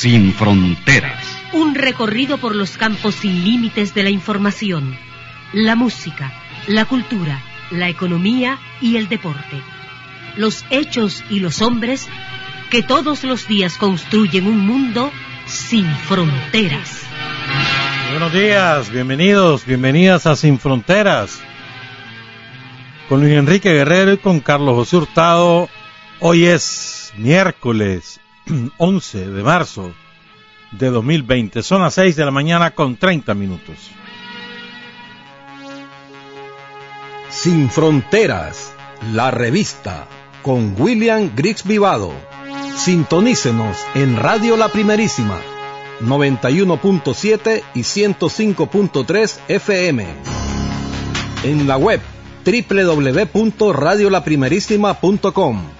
Sin fronteras. Un recorrido por los campos sin límites de la información, la música, la cultura, la economía y el deporte. Los hechos y los hombres que todos los días construyen un mundo sin fronteras. Buenos días, bienvenidos, bienvenidas a Sin Fronteras. Con Luis Enrique Guerrero y con Carlos José Hurtado. Hoy es miércoles 11 de marzo de 2020. Son las 6 de la mañana con 30 minutos. Sin Fronteras, la revista, con William Griggs Vivado. Sintonícenos en Radio La Primerísima, 91.7 y 105.3 FM. En la web www.radiolaprimerísima.com.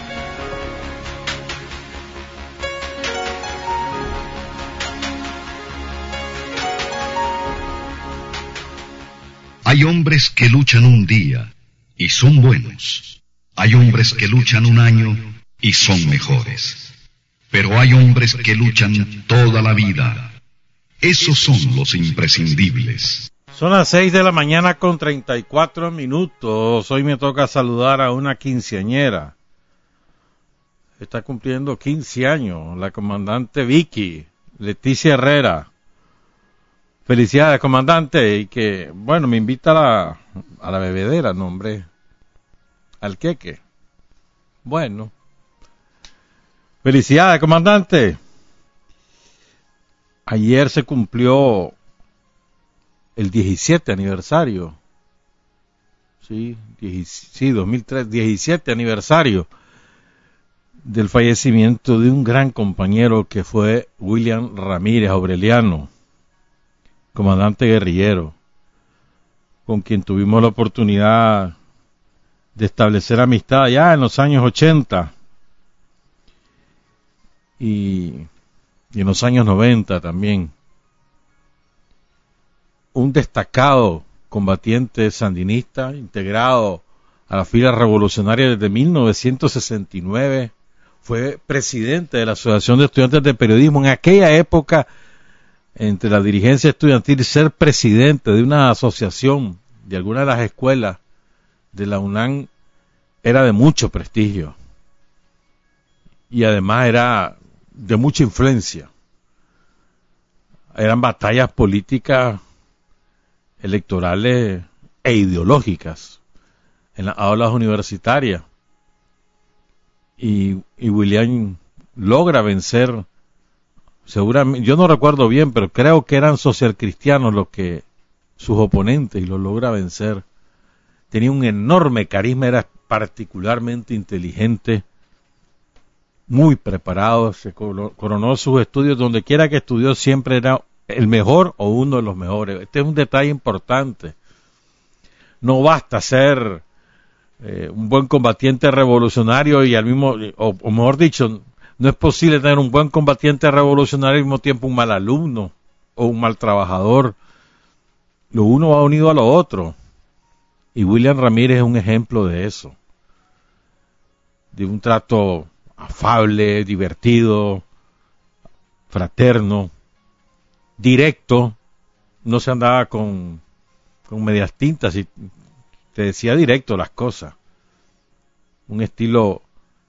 Hay hombres que luchan un día y son buenos. Hay hombres que luchan un año y son mejores. Pero hay hombres que luchan toda la vida. Esos son los imprescindibles. Son las 6 de la mañana con 34 minutos. Hoy me toca saludar a una quinceañera. Está cumpliendo 15 años, la comandante Vicky, Leticia Herrera. Felicidades, comandante, y que, bueno, me invita a la, a la bebedera, no, hombre, al queque. Bueno. Felicidades, comandante. Ayer se cumplió el 17 aniversario. Sí, sí, 2003, 17 aniversario del fallecimiento de un gran compañero que fue William Ramírez Aureliano comandante guerrillero, con quien tuvimos la oportunidad de establecer amistad ya en los años 80 y, en los años 90 también. Un destacado combatiente sandinista integrado a la fila revolucionaria desde 1969, fue presidente de la Asociación de Estudiantes de Periodismo. En aquella época entre la dirigencia estudiantil ser presidente de una asociación de alguna de las escuelas de la UNAM era de mucho prestigio y además era de mucha influencia. Eran batallas políticas, electorales e ideológicas en las aulas universitarias. Y, y William logra vencer seguramente, yo no recuerdo bien, pero creo que eran socialcristianos los que, sus oponentes, y los logra vencer. Tenía un enorme carisma, era particularmente inteligente, muy preparado, se coronó sus estudios, donde quiera que estudió siempre era el mejor o uno de los mejores. Este es un detalle importante. No basta ser eh, un buen combatiente revolucionario y al mismo, o, o mejor dicho, no es posible tener un buen combatiente revolucionario al mismo tiempo un mal alumno o un mal trabajador. Lo uno va unido a lo otro. Y William Ramírez es un ejemplo de eso. De un trato afable, divertido, fraterno, directo. No se andaba con, con medias tintas y te decía directo las cosas. Un estilo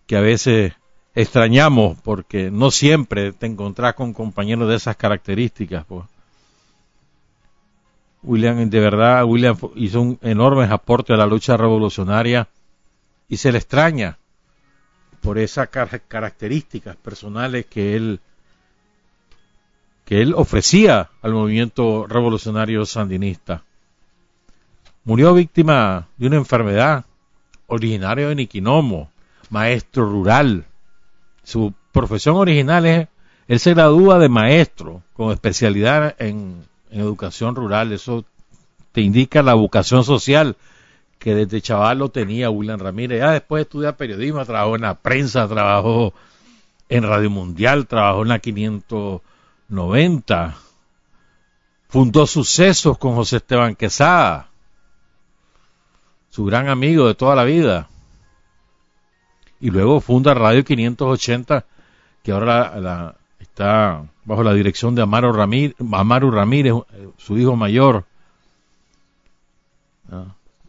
que a veces extrañamos porque no siempre te encontrás con compañeros de esas características. Pues. William, de verdad, William hizo un enorme aporte a la lucha revolucionaria y se le extraña por esas características personales que él que él ofrecía al movimiento revolucionario sandinista. Murió víctima de una enfermedad, originario de Niquinomo, maestro rural. Su profesión original es, él se gradúa de maestro con especialidad en, educación rural. Eso te indica la vocación social que desde chaval lo tenía William Ramírez. Ya después de estudiar periodismo, trabajó en la prensa, trabajó en Radio Mundial, trabajó en la 590, fundó Sucesos con José Esteban Quesada, su gran amigo de toda la vida. Y luego funda Radio 580, que ahora está bajo la dirección de Amaro Ramírez, Amaru Ramírez, su hijo mayor.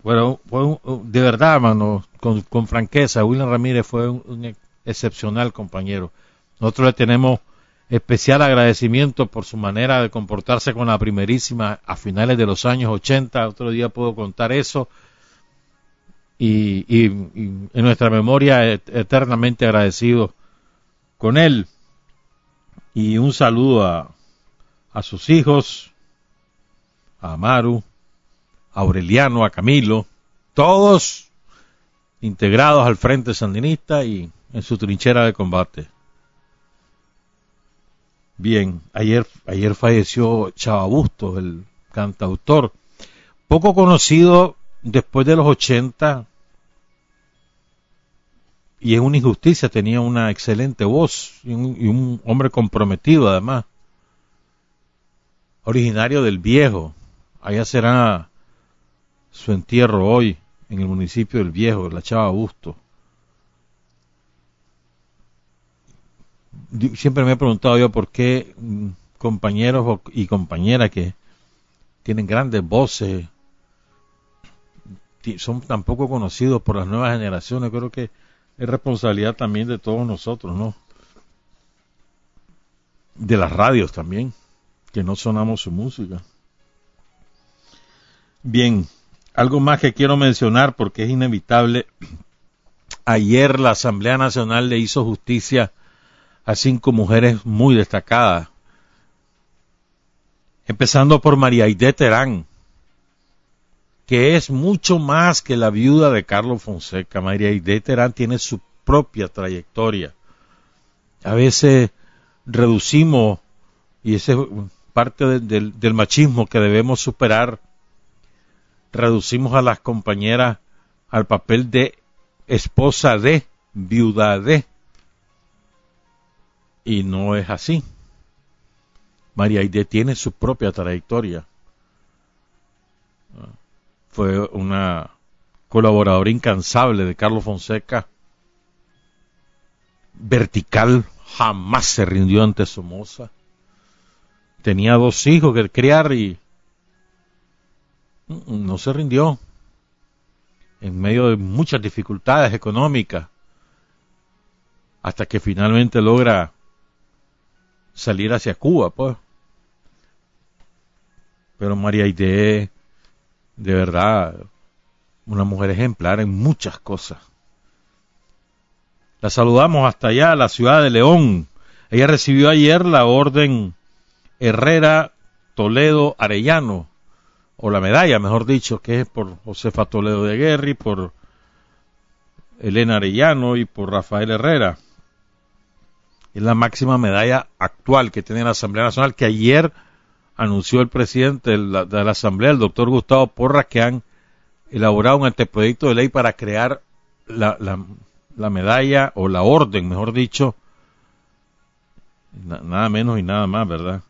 Bueno, fue de verdad, hermano, con, franqueza, William Ramírez fue un, excepcional compañero. Nosotros le tenemos especial agradecimiento por su manera de comportarse con la primerísima a finales de los años 80. Otro día puedo contar eso y, en nuestra memoria eternamente agradecido con él. Y un saludo a, a sus hijos, a Amaru, a Aureliano, a Camilo, todos integrados al Frente Sandinista y en su trinchera de combate. Bien, ayer, ayer falleció Chava Bustos, el cantautor, poco conocido después de los 80 y es una injusticia, tenía una excelente voz y un, hombre comprometido además, originario del viejo, allá será su entierro hoy en el municipio del viejo, la Chava Busto. Siempre me he preguntado yo por qué mm, compañeros y compañeras que tienen grandes voces son tan poco conocidos por las nuevas generaciones. Creo que es responsabilidad también de todos nosotros, ¿no? De las radios también, que no sonamos su música. Bien, algo más que quiero mencionar porque es inevitable. Ayer la Asamblea Nacional le hizo justicia a cinco mujeres muy destacadas, empezando por María Aide Terán, que es mucho más que la viuda de Carlos Fonseca. María Aide Terán tiene su propia trayectoria. A veces reducimos, y ese es parte del machismo que debemos superar, reducimos a las compañeras al papel de esposa de, viuda de. Y no es así. María Aide tiene su propia trayectoria fue una colaboradora incansable de Carlos Fonseca, vertical, jamás se rindió ante Somoza. Tenía dos hijos que criar y no se rindió en medio de muchas dificultades económicas hasta que finalmente logra salir hacia Cuba, pues. Pero María Aide de verdad, una mujer ejemplar en muchas cosas. La saludamos hasta allá, la ciudad de León. Ella recibió ayer la orden Herrera Toledo Arellano, o la medalla, mejor dicho, que es por Josefa Toledo de Guerri, por Elena Arellano y por Rafael Herrera. Es la máxima medalla actual que tiene la Asamblea Nacional, que ayer anunció el presidente de la, Asamblea, el doctor Gustavo Porras, que han elaborado un anteproyecto de ley para crear la, la, medalla o la orden, mejor dicho, nada menos y nada más, ¿verdad?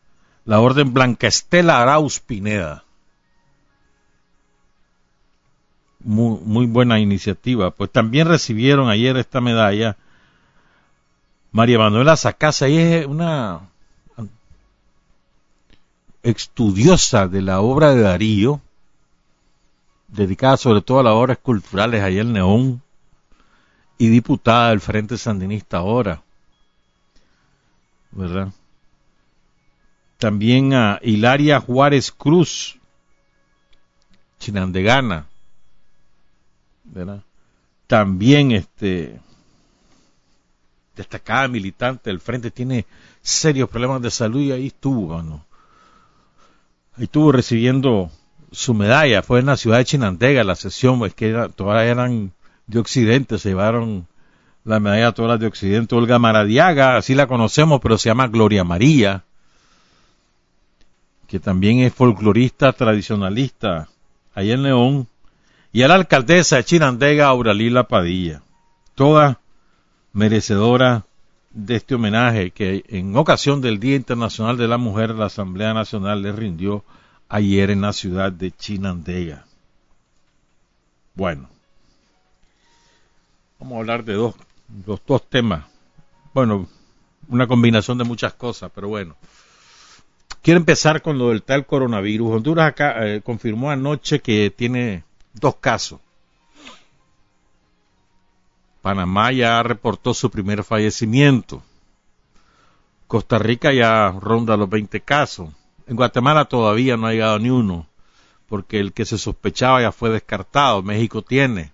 La orden Blanca Estela Arauz Pineda. Muy, muy buena iniciativa. Pues también recibieron ayer esta medalla María Manuela Sacasa, y es una estudiosa de la obra de Darío, dedicada sobre todo a las obras culturales allá en Neón, y diputada del Frente Sandinista ahora, ¿verdad? También a Hilaria Juárez Cruz, chinandegana, ¿verdad? También este destacada militante del frente, tiene serios problemas de salud y ahí estuvo, mano. Ahí estuvo recibiendo su medalla, fue en la ciudad de Chinandega la sesión, es que todas eran de Occidente, se llevaron la medalla todas de Occidente. Olga Maradiaga, así la conocemos, pero se llama Gloria María, que también es folclorista tradicionalista, ahí en León, y a la alcaldesa de Chinandega, Auralila Padilla. Toda merecedora de este homenaje que en ocasión del Día Internacional de la Mujer la Asamblea Nacional le rindió ayer en la ciudad de Chinandega. Bueno, vamos a hablar de dos, dos temas. Bueno, una combinación de muchas cosas, pero bueno. Quiero empezar con lo del tal coronavirus. Honduras acá eh, confirmó anoche que tiene dos casos. Panamá ya reportó su primer fallecimiento. Costa Rica ya ronda los 20 casos. En Guatemala todavía no ha llegado ni uno, porque el que se sospechaba ya fue descartado. México tiene.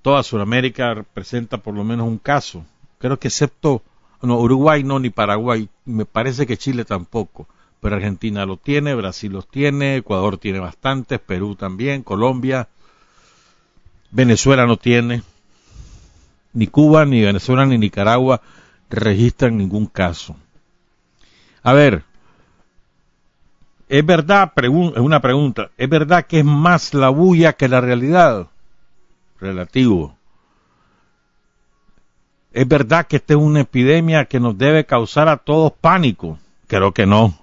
Toda Sudamérica presenta por lo menos un caso. Creo que excepto no, Uruguay no, ni Paraguay. Me parece que Chile tampoco. Pero Argentina lo tiene, Brasil los tiene, Ecuador tiene bastantes, Perú también, Colombia. Venezuela no tiene. Ni Cuba, ni Venezuela, ni Nicaragua registran ningún caso. A ver, es verdad, es una pregunta, ¿es verdad que es más la bulla que la realidad? Relativo. ¿Es verdad que esta es una epidemia que nos debe causar a todos pánico? Creo que no.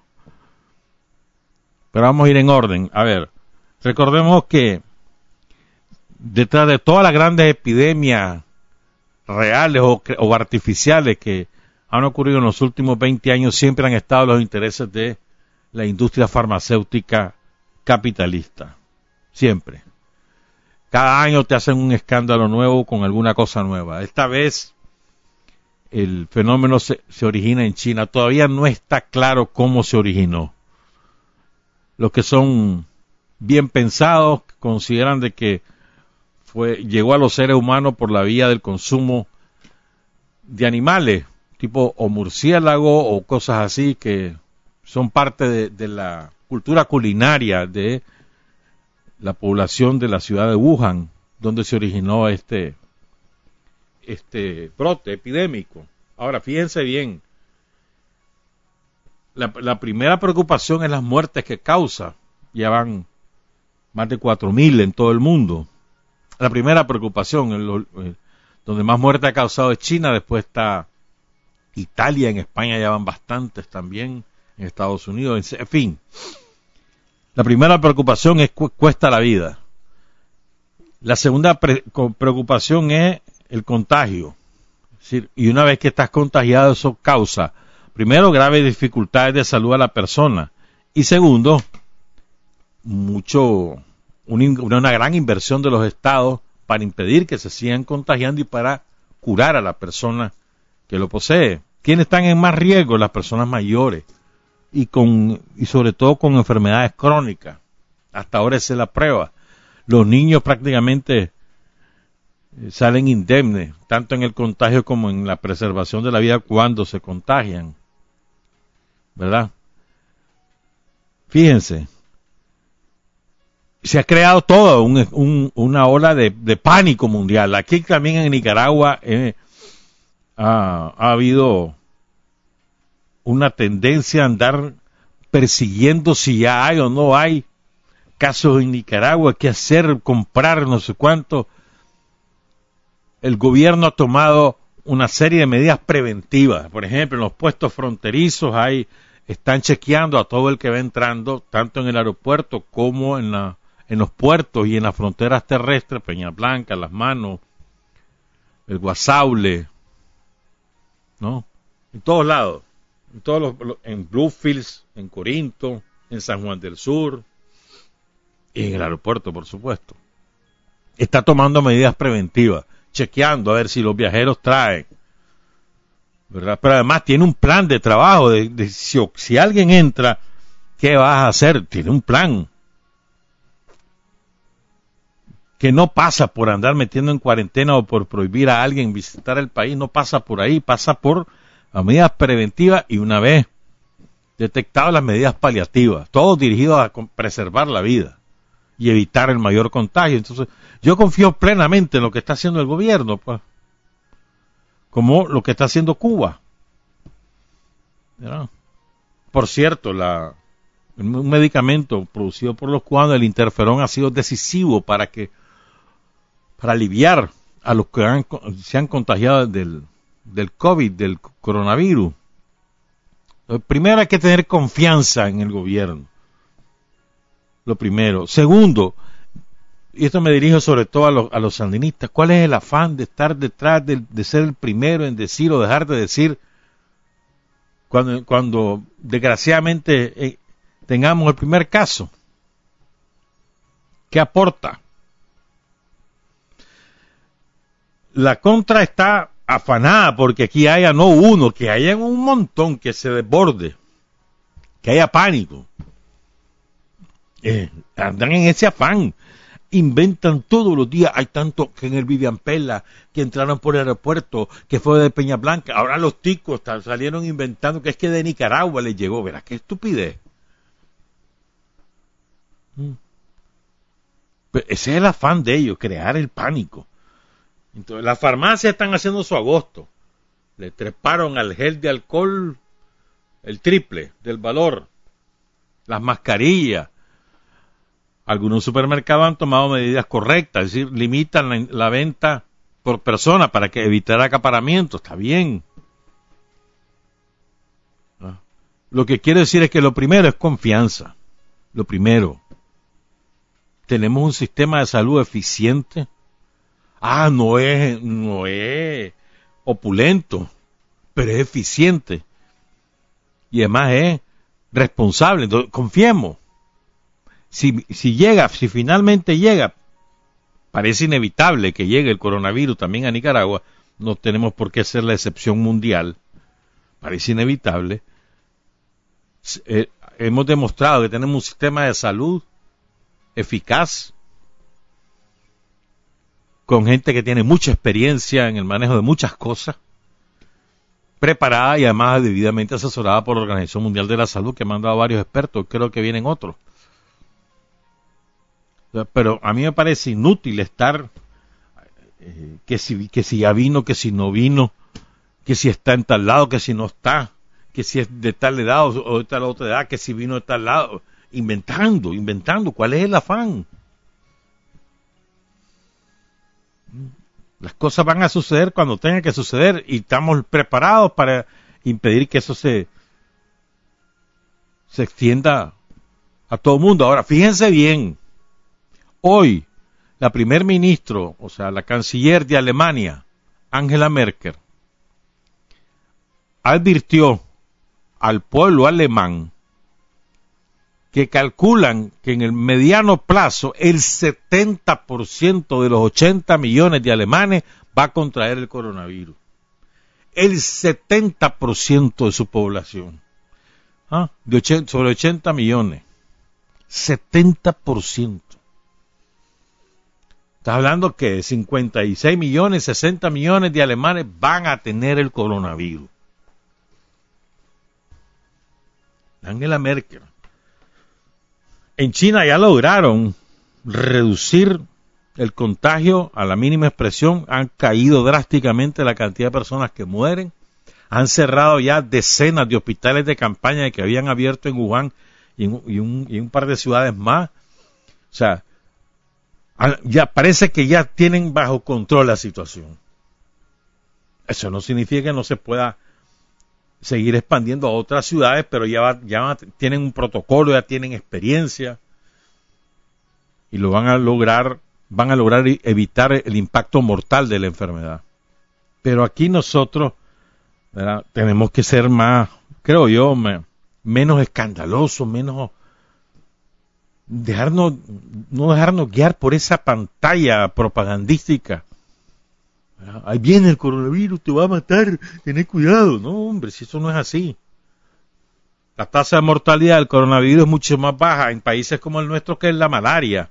Pero vamos a ir en orden. A ver, recordemos que detrás de todas las grandes epidemias reales o, artificiales que han ocurrido en los últimos 20 años siempre han estado los intereses de la industria farmacéutica capitalista. Siempre. Cada año te hacen un escándalo nuevo con alguna cosa nueva. Esta vez el fenómeno se, origina en China. Todavía no está claro cómo se originó. Los que son bien pensados consideran de que fue, llegó a los seres humanos por la vía del consumo de animales, tipo o murciélago o cosas así que son parte de, de la cultura culinaria de la población de la ciudad de Wuhan, donde se originó este, este brote epidémico. Ahora, fíjense bien, la, primera preocupación es las muertes que causa. Ya van más de 4.000 en todo el mundo. La primera preocupación, eh, donde más muerte ha causado es China, después está Italia, en España ya van bastantes también, en Estados Unidos, en, fin. La primera preocupación es cuesta la vida. La segunda preocupación es el contagio. y una vez que estás contagiado, eso causa, primero, graves dificultades de salud a la persona. Y segundo, mucho, una, gran inversión de los estados para impedir que se sigan contagiando y para curar a la persona que lo posee. ¿Quiénes están en más riesgo? Las personas mayores y con y sobre todo con enfermedades crónicas. Hasta ahora esa es la prueba. Los niños prácticamente eh, salen indemnes, tanto en el contagio como en la preservación de la vida cuando se contagian. ¿Verdad? Fíjense, se ha creado toda una ola de, pánico mundial. Aquí también en Nicaragua eh, ha, ha habido una tendencia a andar persiguiendo si ya hay o no hay casos en Nicaragua, qué hacer, comprar, no sé cuánto el gobierno ha tomado una serie de medidas preventivas. Por ejemplo, en los puestos fronterizos hay, están chequeando a todo el que va entrando, tanto en el aeropuerto como en, la, en los puertos y en las fronteras terrestres, Peña Blanca, Las Manos, el Guasaule, ¿no? En todos lados, en todos los, en Bluefields, en Corinto, en San Juan del Sur, y en el aeropuerto, por supuesto. Está tomando medidas preventivas chequeando a ver si los viajeros traen. ¿verdad? Pero además tiene un plan de trabajo, de, si, alguien entra, ¿qué vas a hacer? Tiene un plan. Que no pasa por andar metiendo en cuarentena o por prohibir a alguien visitar el país, no pasa por ahí, pasa por las medidas preventivas y una vez detectadas las medidas paliativas, todo dirigido a preservar la vida y evitar el mayor contagio. Entonces, yo confío plenamente en lo que está haciendo el gobierno, pues, como lo que está haciendo Cuba. Por cierto, la, un medicamento producido por los cubanos, el interferón, ha sido decisivo para que para aliviar a los que se han contagiado del, del COVID, del coronavirus. Primero hay que tener confianza en el gobierno. Lo primero. Segundo, y esto me dirijo sobre todo a los, a los sandinistas, ¿cuál es el afán de estar detrás de, de, ser el primero en decir o dejar de decir cuando, cuando desgraciadamente eh, tengamos el primer caso? ¿Qué aporta? La contra está afanada porque aquí haya no uno, que haya un montón que se desborde, que haya pánico. Eh, andan en ese afán, inventan todos los días, hay tanto que en el Vivian Pella, que entraron por el aeropuerto, que fue de Peña Blanca, ahora los ticos salieron inventando que es que de Nicaragua les llegó, verás qué estupidez. Mm. ese es el afán de ellos, crear el pánico. Las farmacias están haciendo su agosto. Le treparon al gel de alcohol el triple del valor. Las mascarillas. Algunos supermercados han tomado medidas correctas, es decir, limitan la, venta por persona para que evitar acaparamiento. Está bien. Ah. Lo que quiero decir es que lo primero es confianza. Lo primero. Tenemos un sistema de salud eficiente Ah, no es, no es opulento, pero es eficiente. Y además es responsable. Entonces, confiemos. Si, si llega, si finalmente llega, parece inevitable que llegue el coronavirus también a Nicaragua, no tenemos por qué ser la excepción mundial, parece inevitable. Eh, hemos demostrado que tenemos un sistema de salud eficaz, con gente que tiene mucha experiencia en el manejo de muchas cosas, preparada y además debidamente asesorada por la Organización Mundial de la Salud, que ha mandado varios expertos, creo que vienen otros. Pero a mí me parece inútil estar, eh, que, si, que si ya vino, que si no vino, que si está en tal lado, que si no está, que si es de tal edad o de tal otra edad, que si vino de tal lado, inventando, inventando, ¿cuál es el afán? Las cosas van a suceder cuando tengan que suceder y estamos preparados para impedir que eso se, se extienda a todo el mundo. Ahora, fíjense bien, hoy la primer ministro, o sea, la canciller de Alemania, Angela Merkel, advirtió al pueblo alemán que calculan que en el mediano plazo el 70% de los 80 millones de alemanes va a contraer el coronavirus. El 70% de su población. ¿Ah? De sobre 80 millones. 70%. Está hablando que 56 millones, 60 millones de alemanes van a tener el coronavirus. Angela Merkel en China ya lograron reducir el contagio a la mínima expresión, han caído drásticamente la cantidad de personas que mueren, han cerrado ya decenas de hospitales de campaña que habían abierto en Wuhan y en, un, par de ciudades más. O sea, ya parece que ya tienen bajo control la situación. Eso no significa que no se pueda seguir expandiendo a otras ciudades, pero ya, ya tienen un protocolo, ya tienen experiencia y lo van a lograr, van a lograr evitar el impacto mortal de la enfermedad. Pero aquí nosotros tenemos que ser más, creo yo, menos escandalosos, menos dejarnos, no dejarnos guiar por esa pantalla propagandística Ahí viene el coronavirus, te va a matar, tened cuidado. No, hombre, si eso no es así. La tasa de mortalidad del coronavirus es mucho más baja en países como el nuestro que en la malaria.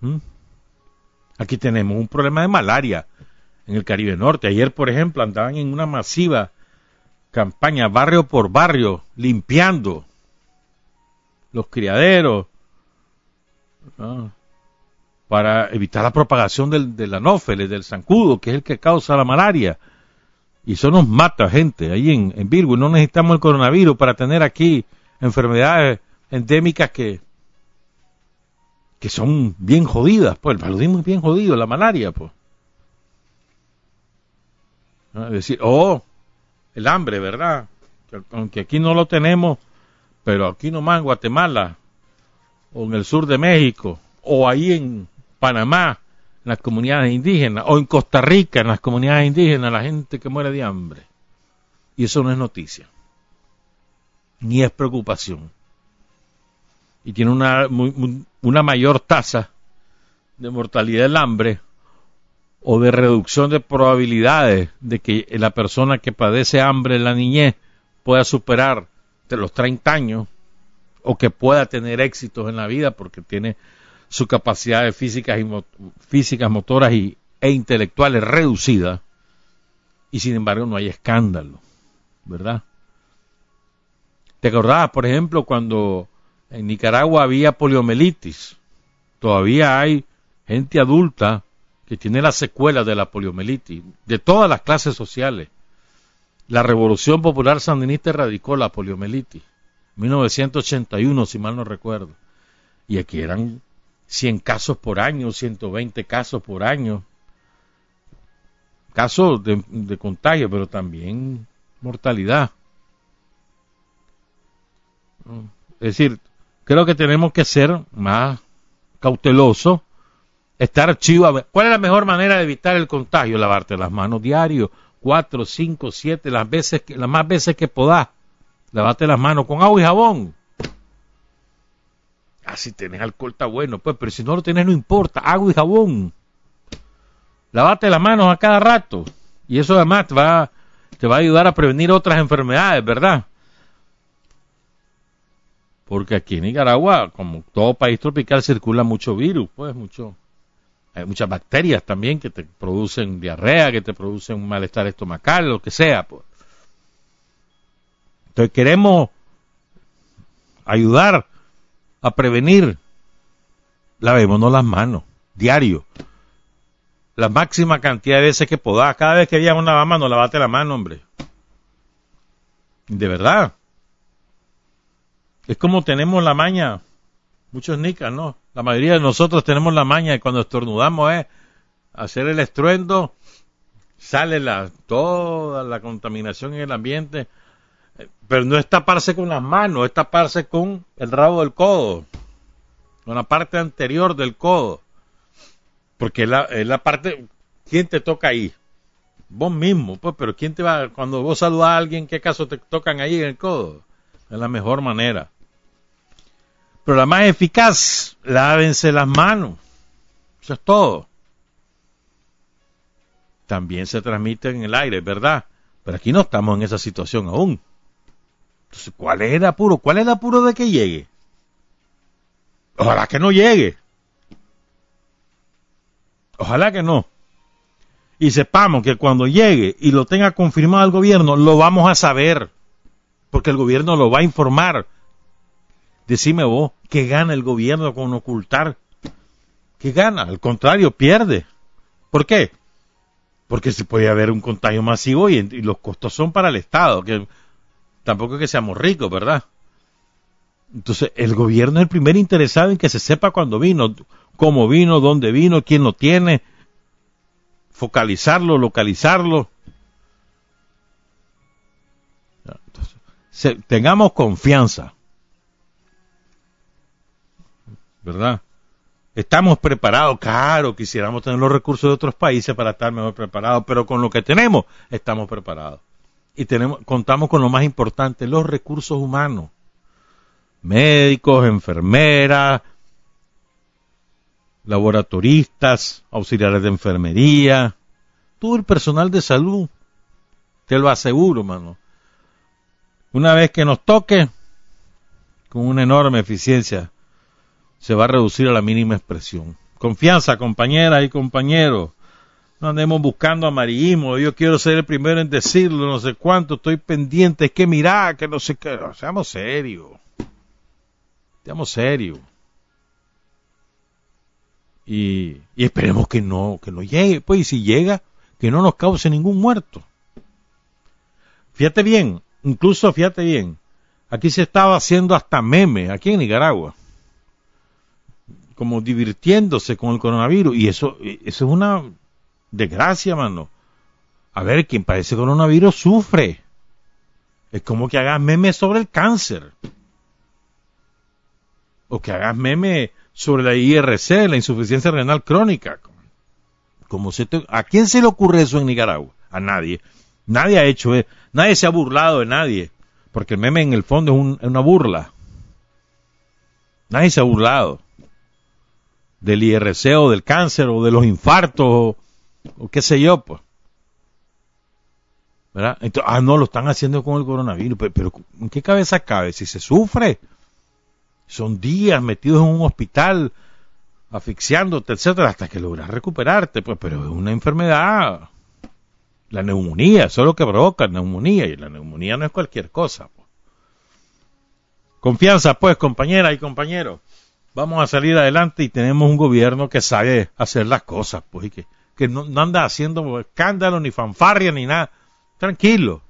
¿Mm? Aquí tenemos un problema de malaria en el Caribe Norte. Ayer, por ejemplo, andaban en una masiva campaña barrio por barrio, limpiando los criaderos, para evitar la propagación del, del anófeles, del zancudo, que es el que causa la malaria. Y eso nos mata gente ahí en, en Virgo. No necesitamos el coronavirus para tener aquí enfermedades endémicas que, que son bien jodidas. Pues el paludismo es bien jodido, la malaria, pues. Es decir, oh, el hambre, ¿verdad? aunque aquí no lo tenemos, pero aquí nomás en Guatemala, o en el sur de México, o ahí en Panamá, en las comunidades indígenas, o en Costa Rica, en las comunidades indígenas, la gente que muere de hambre. Y eso no es noticia, ni es preocupación. Y tiene una, una mayor tasa de mortalidad del hambre o de reducción de probabilidades de que la persona que padece hambre en la niñez pueda superar de los 30 años o que pueda tener éxitos en la vida porque tiene sus capacidades físicas, y físicas motoras y, e intelectuales reducidas y sin embargo no hay escándalo, ¿verdad? ¿Te acordabas, por ejemplo, cuando en Nicaragua había poliomielitis? Todavía hay gente adulta que tiene las secuelas de la poliomielitis, de todas las clases sociales. La Revolución Popular Sandinista erradicó la poliomielitis. 1981, si mal no recuerdo. Y aquí eran 100 casos por año, 120 casos por año. Casos de, de contagio, pero también mortalidad. Es decir, creo que tenemos que ser más cautelosos estar chivo. ¿Cuál es la mejor manera de evitar el contagio? Lavarte las manos diario, cuatro, cinco, siete, las veces que, las más veces que podás. Lavate las manos con agua y jabón. Ah, si tenés alcohol está bueno, pues, pero si no lo tenés no importa, agua y jabón. Lavate las manos a cada rato. Y eso además te va, te va a ayudar a prevenir otras enfermedades, ¿verdad? Porque aquí en Nicaragua, como todo país tropical, circula mucho virus, pues, mucho, hay muchas bacterias también que te producen diarrea, que te producen un malestar estomacal, lo que sea. Pues. Entonces queremos ayudar a prevenir. Lavémonos las manos, diario. La máxima cantidad de veces que podás. Cada vez que veas una lavamanos, lavate la mano, hombre. De verdad. Es como tenemos la maña, muchos nicas, ¿no? La mayoría de nosotros tenemos la maña y cuando estornudamos es hacer el estruendo, sale la, toda la contaminación en el ambiente, pero no es taparse con las manos, es taparse con el rabo del codo, con la parte anterior del codo, porque es la, parte, ¿quién te toca ahí? Vos mismo, pues, pero ¿quién te va, cuando vos saludas a alguien, ¿qué caso te tocan ahí en el codo? Es la mejor manera. Pero la más eficaz, lávense las manos. Eso es todo. También se transmite en el aire, ¿verdad? Pero aquí no estamos en esa situación aún. Entonces, ¿cuál es el apuro? ¿Cuál es el apuro de que llegue? Ojalá que no llegue. Ojalá que no. Y sepamos que cuando llegue y lo tenga confirmado el gobierno, lo vamos a saber. Porque el gobierno lo va a informar Decime vos, ¿qué gana el gobierno con ocultar? ¿Qué gana? Al contrario, pierde. ¿Por qué? Porque se puede haber un contagio masivo y, los costos son para el Estado, que tampoco es que seamos ricos, ¿verdad? Entonces, el gobierno es el primer interesado en que se sepa cuándo vino, cómo vino, dónde vino, quién lo tiene, focalizarlo, localizarlo. Entonces, tengamos confianza ¿verdad? Estamos preparados, claro, quisiéramos tener los recursos de otros países para estar mejor preparados, pero con lo que tenemos estamos preparados. Y tenemos, contamos con lo más importante, los recursos humanos. Médicos, enfermeras, laboratoristas, auxiliares de enfermería, todo el personal de salud. Te lo aseguro, mano. Una vez que nos toque, con una enorme eficiencia, se va a reducir a la mínima expresión. Confianza, compañeras y compañeros. No andemos buscando amarillismo. Yo quiero ser el primero en decirlo, no sé cuánto. Estoy pendiente. Es que mirá, que no sé qué. Seamos serios. Seamos serios. Y, esperemos que no, que no llegue. Pues, y si llega, que no nos cause ningún muerto. Fíjate bien, incluso fíjate bien. Aquí se estaba haciendo hasta meme, aquí en Nicaragua como divirtiéndose con el coronavirus. Y eso, eso es una desgracia, mano. A ver, quien padece coronavirus sufre. Es como que hagas memes sobre el cáncer. O que hagas memes sobre la IRC, la insuficiencia renal crónica. Como se ¿A quién se le ocurre eso en Nicaragua? A nadie. Nadie ha hecho eso. Nadie se ha burlado de nadie. Porque el meme en el fondo es, es una burla. Nadie se ha burlado del IRC o del cáncer o de los infartos o, qué sé yo, pues. ¿Verdad? Entonces, ah, no, lo están haciendo con el coronavirus, pero, ¿en qué cabeza cabe? Si se sufre, son días metidos en un hospital, asfixiándote, etcétera, hasta que logras recuperarte, pues, pero es una enfermedad. La neumonía, eso es lo que provoca neumonía, y la neumonía no es cualquier cosa. Pues. Confianza, pues, compañera y compañeros vamos a salir adelante y tenemos un gobierno que sabe hacer las cosas, pues, y que, que no, anda haciendo escándalo, ni fanfarria, ni nada. Tranquilo.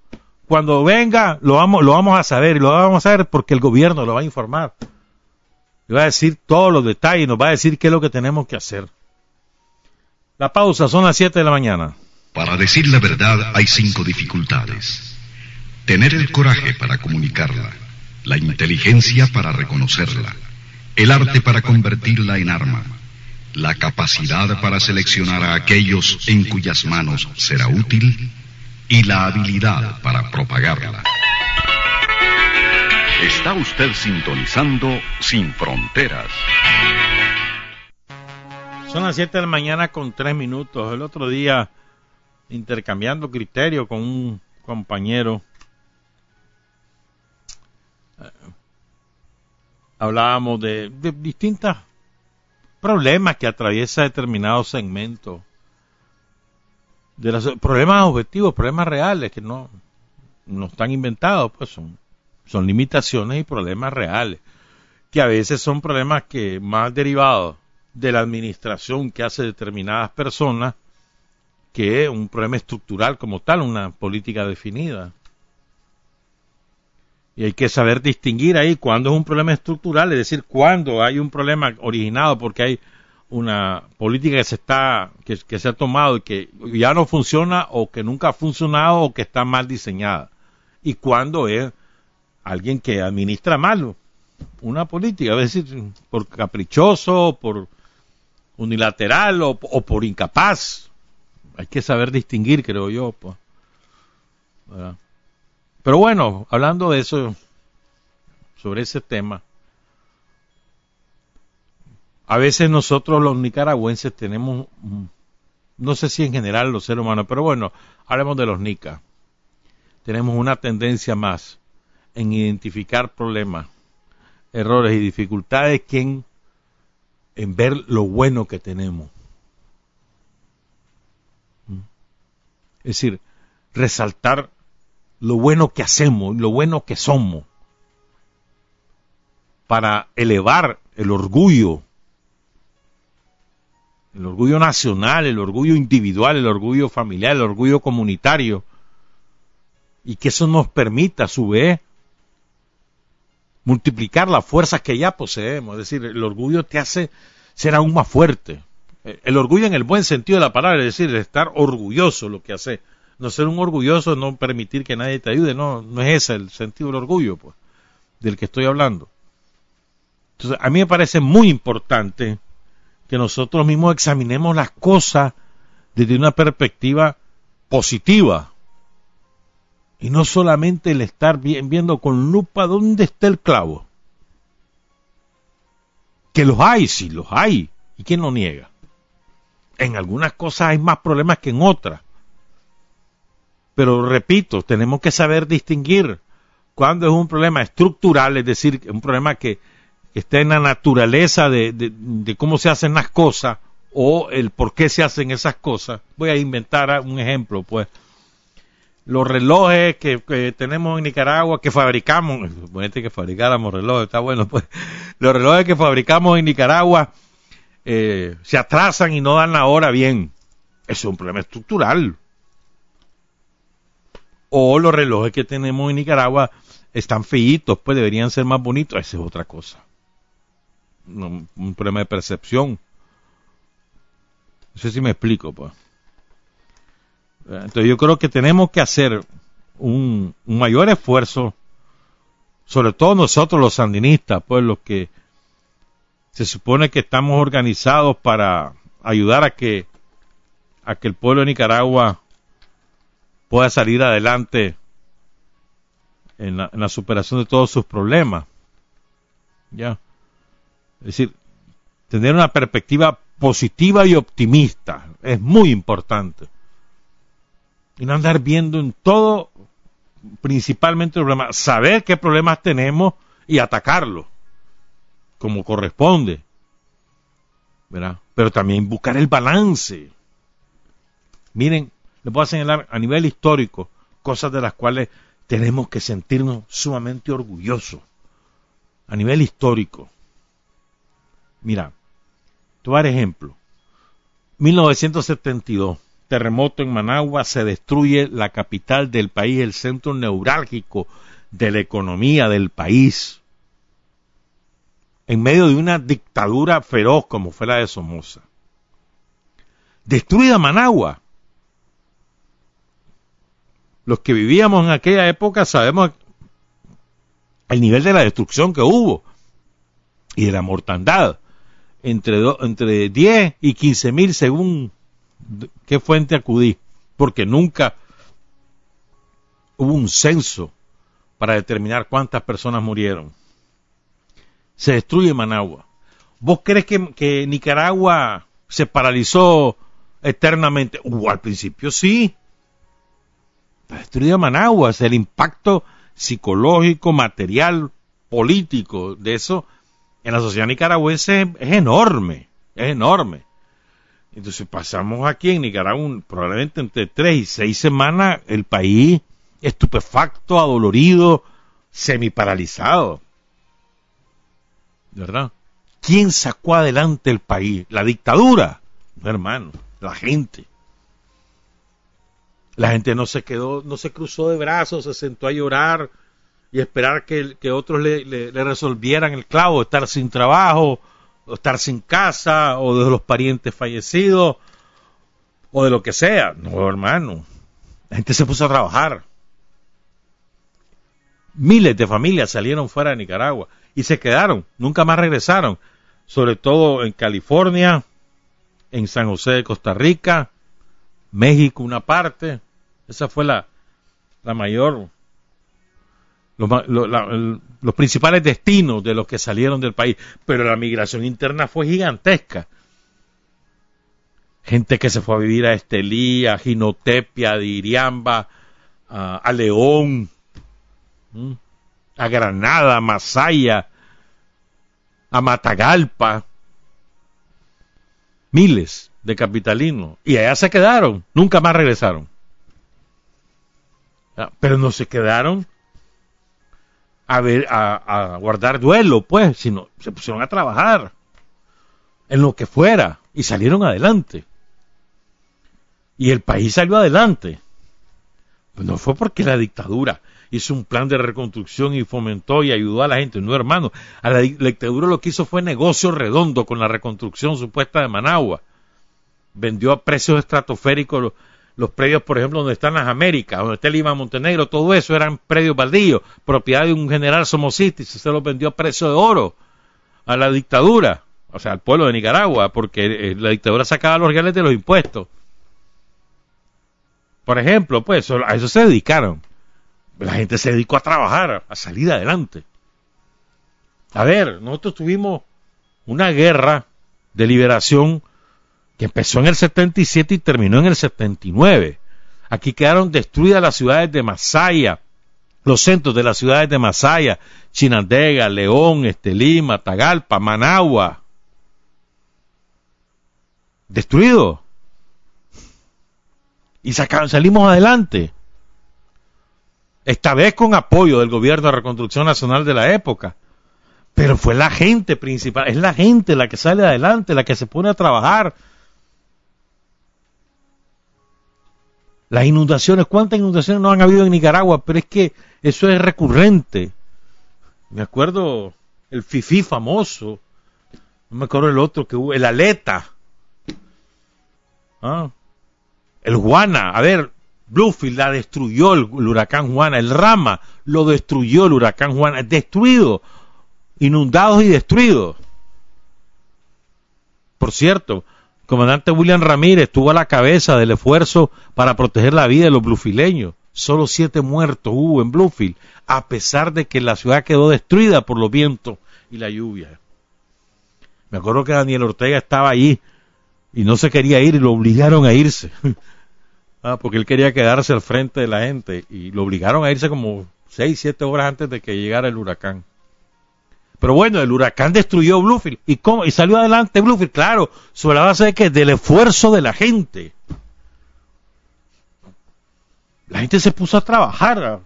Cuando venga, lo vamos, lo vamos a saber, y lo vamos a saber porque el gobierno lo va a informar. Le va a decir todos los detalles, nos va a decir qué es lo que tenemos que hacer. La pausa son las 7 de la mañana. Para decir la verdad hay cinco dificultades. Tener el coraje para comunicarla, la inteligencia para reconocerla, el arte para convertirla en arma, la capacidad para seleccionar a aquellos en cuyas manos será útil y la habilidad para propagarla. Está usted sintonizando Sin Fronteras. Son las 7 de la mañana con 3 minutos. El otro día, intercambiando criterio con un compañero, hablábamos de, distintos problemas que atraviesa determinados segmentos. De los problemas objetivos, problemas reales que no, no están inventados, pues son, son limitaciones y problemas reales, que a veces son problemas que más derivados de la administración que hace determinadas personas que un problema estructural como tal, una política definida. Y hay que saber distinguir ahí cuándo es un problema estructural, es decir, cuándo hay un problema originado porque hay una política que se está que, se ha tomado y que ya no funciona o que nunca ha funcionado o que está mal diseñada y cuándo es alguien que administra mal una política, es decir, por caprichoso, por unilateral o, por incapaz. Hay que saber distinguir, creo yo. Pues. Pero bueno, hablando de eso, sobre ese tema, a veces nosotros los nicaragüenses tenemos, no sé si en general los seres humanos, pero bueno, hablemos de los nicas. Tenemos una tendencia más en identificar problemas, errores y dificultades que en, en ver lo bueno que tenemos. ¿Mm? Es decir, resaltar lo bueno que hacemos, lo bueno que somos, para elevar el orgullo, el orgullo nacional, el orgullo individual, el orgullo familiar, el orgullo comunitario, y que eso nos permita a su vez multiplicar las fuerzas que ya poseemos, es decir, el orgullo te hace ser aún más fuerte. El orgullo en el buen sentido de la palabra, es decir, estar orgulloso lo que hace no ser un orgulloso, no permitir que nadie te ayude, no, no es ese el sentido del orgullo, pues, del que estoy hablando. Entonces, a mí me parece muy importante que nosotros mismos examinemos las cosas desde una perspectiva positiva y no solamente el estar viendo con lupa dónde está el clavo. Que los hay, sí, los hay. ¿Y quién lo niega? En algunas cosas hay más problemas que en otras. Pero repito, tenemos que saber distinguir cuándo es un problema estructural, es decir, un problema que, esté en la naturaleza de, de, cómo se hacen las cosas o el por qué se hacen esas cosas. Voy a inventar un ejemplo, pues. Los relojes que, tenemos en Nicaragua, que fabricamos, suponete que fabricáramos relojes, está bueno, pues. Los relojes que fabricamos en Nicaragua eh, se atrasan y no dan la hora bien. Eso es un problema estructural. O los relojes que tenemos en Nicaragua están feitos, pues deberían ser más bonitos. Esa es otra cosa. un problema de percepción. No sé si me explico, pues. Entonces yo creo que tenemos que hacer un, un mayor esfuerzo, sobre todo nosotros los sandinistas, pues los que se supone que estamos organizados para ayudar a que a que el pueblo de Nicaragua pueda salir adelante en la, superación de todos sus problemas. ¿Ya? Es decir, tener una perspectiva positiva y optimista es muy importante. Y no andar viendo en todo, principalmente el problema, saber qué problemas tenemos y atacarlos, como corresponde. ¿verdad? Pero también buscar el balance. Miren, les puedo señalar a nivel histórico cosas de las cuales tenemos que sentirnos sumamente orgullosos. A nivel histórico. Mira, te ejemplo. 1972, terremoto en Managua, se destruye la capital del país, el centro neurálgico de la economía del país, en medio de una dictadura feroz como fue la de Somoza. Destruida Managua, los que vivíamos en aquella época sabemos el nivel de la destrucción que hubo y de la mortandad. Entre, entre 10 y 15 mil según qué fuente acudí, porque nunca hubo un censo para determinar cuántas personas murieron. Se destruye Managua. ¿Vos crees que, que Nicaragua se paralizó eternamente? Uh, al principio sí, destruido Managua, el impacto psicológico, material, político de eso en la sociedad nicaragüense es enorme, es enorme. Entonces pasamos aquí en Nicaragua probablemente entre tres y seis semanas el país estupefacto, adolorido, semiparalizado. ¿Verdad? ¿Quién sacó adelante el país? La dictadura, hermano, la gente. La gente no se quedó, no se cruzó de brazos, se sentó a llorar y esperar que, otros le, resolvieran el clavo, estar sin trabajo, o estar sin casa, o de los parientes fallecidos, o de lo que sea. No, hermano. La gente se puso a trabajar. Miles de familias salieron fuera de Nicaragua y se quedaron, nunca más regresaron, sobre todo en California, en San José de Costa Rica, México una parte, esa fue la, la mayor, los, principales destinos de los que salieron del país. Pero la migración interna fue gigantesca. Gente que se fue a vivir a Estelí, a Jinotepia, a Diriamba, a, León, a Granada, a Masaya, a Matagalpa. Miles de capitalinos. Y allá se quedaron, nunca más regresaron. Ah, pero no se quedaron a ver, a, guardar duelo, pues, sino se pusieron a trabajar en lo que fuera y salieron adelante. Y el país salió adelante. Pues no fue porque la dictadura hizo un plan de reconstrucción y fomentó y ayudó a la gente. No, hermano. A la dictadura lo que hizo fue negocio redondo con la reconstrucción supuesta de Managua. Vendió a precios estratosféricos los predios, por ejemplo, donde están las Américas, donde está Lima Montenegro, todo eso eran predios baldíos, propiedad de un general somocista y se los vendió a precio de oro a la dictadura, o sea, al pueblo de Nicaragua, porque eh, la dictadura sacaba los reales de los impuestos. Por ejemplo, pues a eso se dedicaron. La gente se dedicó a trabajar, a salir adelante. A ver, nosotros tuvimos una guerra de liberación que empezó en el 77 y terminó en el 79. Aquí quedaron destruidas las ciudades de Masaya, los centros de las ciudades de Masaya, Chinandega, León, Estelima, Tagalpa, Managua. Destruido. Y salimos adelante. Esta vez con apoyo del gobierno de reconstrucción nacional de la época. Pero fue la gente principal, es la gente la que sale adelante, la que se pone a trabajar. Las inundaciones, ¿cuántas inundaciones no han habido en Nicaragua? Pero es que eso es recurrente. Me acuerdo el Fifi famoso, no me acuerdo el otro que hubo, el Aleta, ¿Ah? el Juana, a ver, Bluefield la destruyó el, el, huracán Juana, el Rama lo destruyó el huracán Juana, destruido, inundados y destruidos. Por cierto, comandante William Ramírez estuvo a la cabeza del esfuerzo para proteger la vida de los blufileños. Solo siete muertos hubo en Bluefield, a pesar de que la ciudad quedó destruida por los vientos y la lluvia. Me acuerdo que Daniel Ortega estaba allí y no se quería ir y lo obligaron a irse. ah, porque él quería quedarse al frente de la gente y lo obligaron a irse como seis, siete horas antes de que llegara el huracán. Pero bueno, el huracán destruyó Bluefield. ¿Y cómo? Y salió adelante Bluefield, claro, sobre la base de que del esfuerzo de la gente. La gente se puso a trabajar,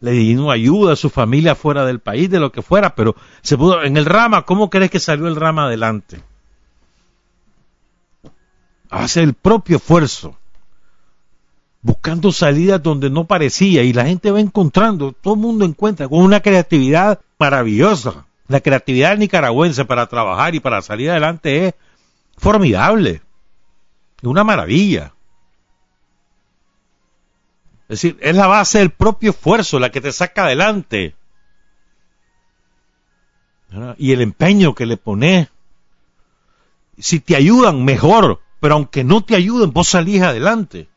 le dieron ayuda a su familia fuera del país, de lo que fuera, pero se pudo, en el rama, ¿cómo crees que salió el rama adelante? Hace el propio esfuerzo, buscando salidas donde no parecía, y la gente va encontrando, todo el mundo encuentra con una creatividad maravillosa. La creatividad nicaragüense para trabajar y para salir adelante es formidable, es una maravilla. Es decir, es la base del propio esfuerzo la que te saca adelante. Y el empeño que le pones. Si te ayudan, mejor. Pero aunque no te ayuden, vos salís adelante.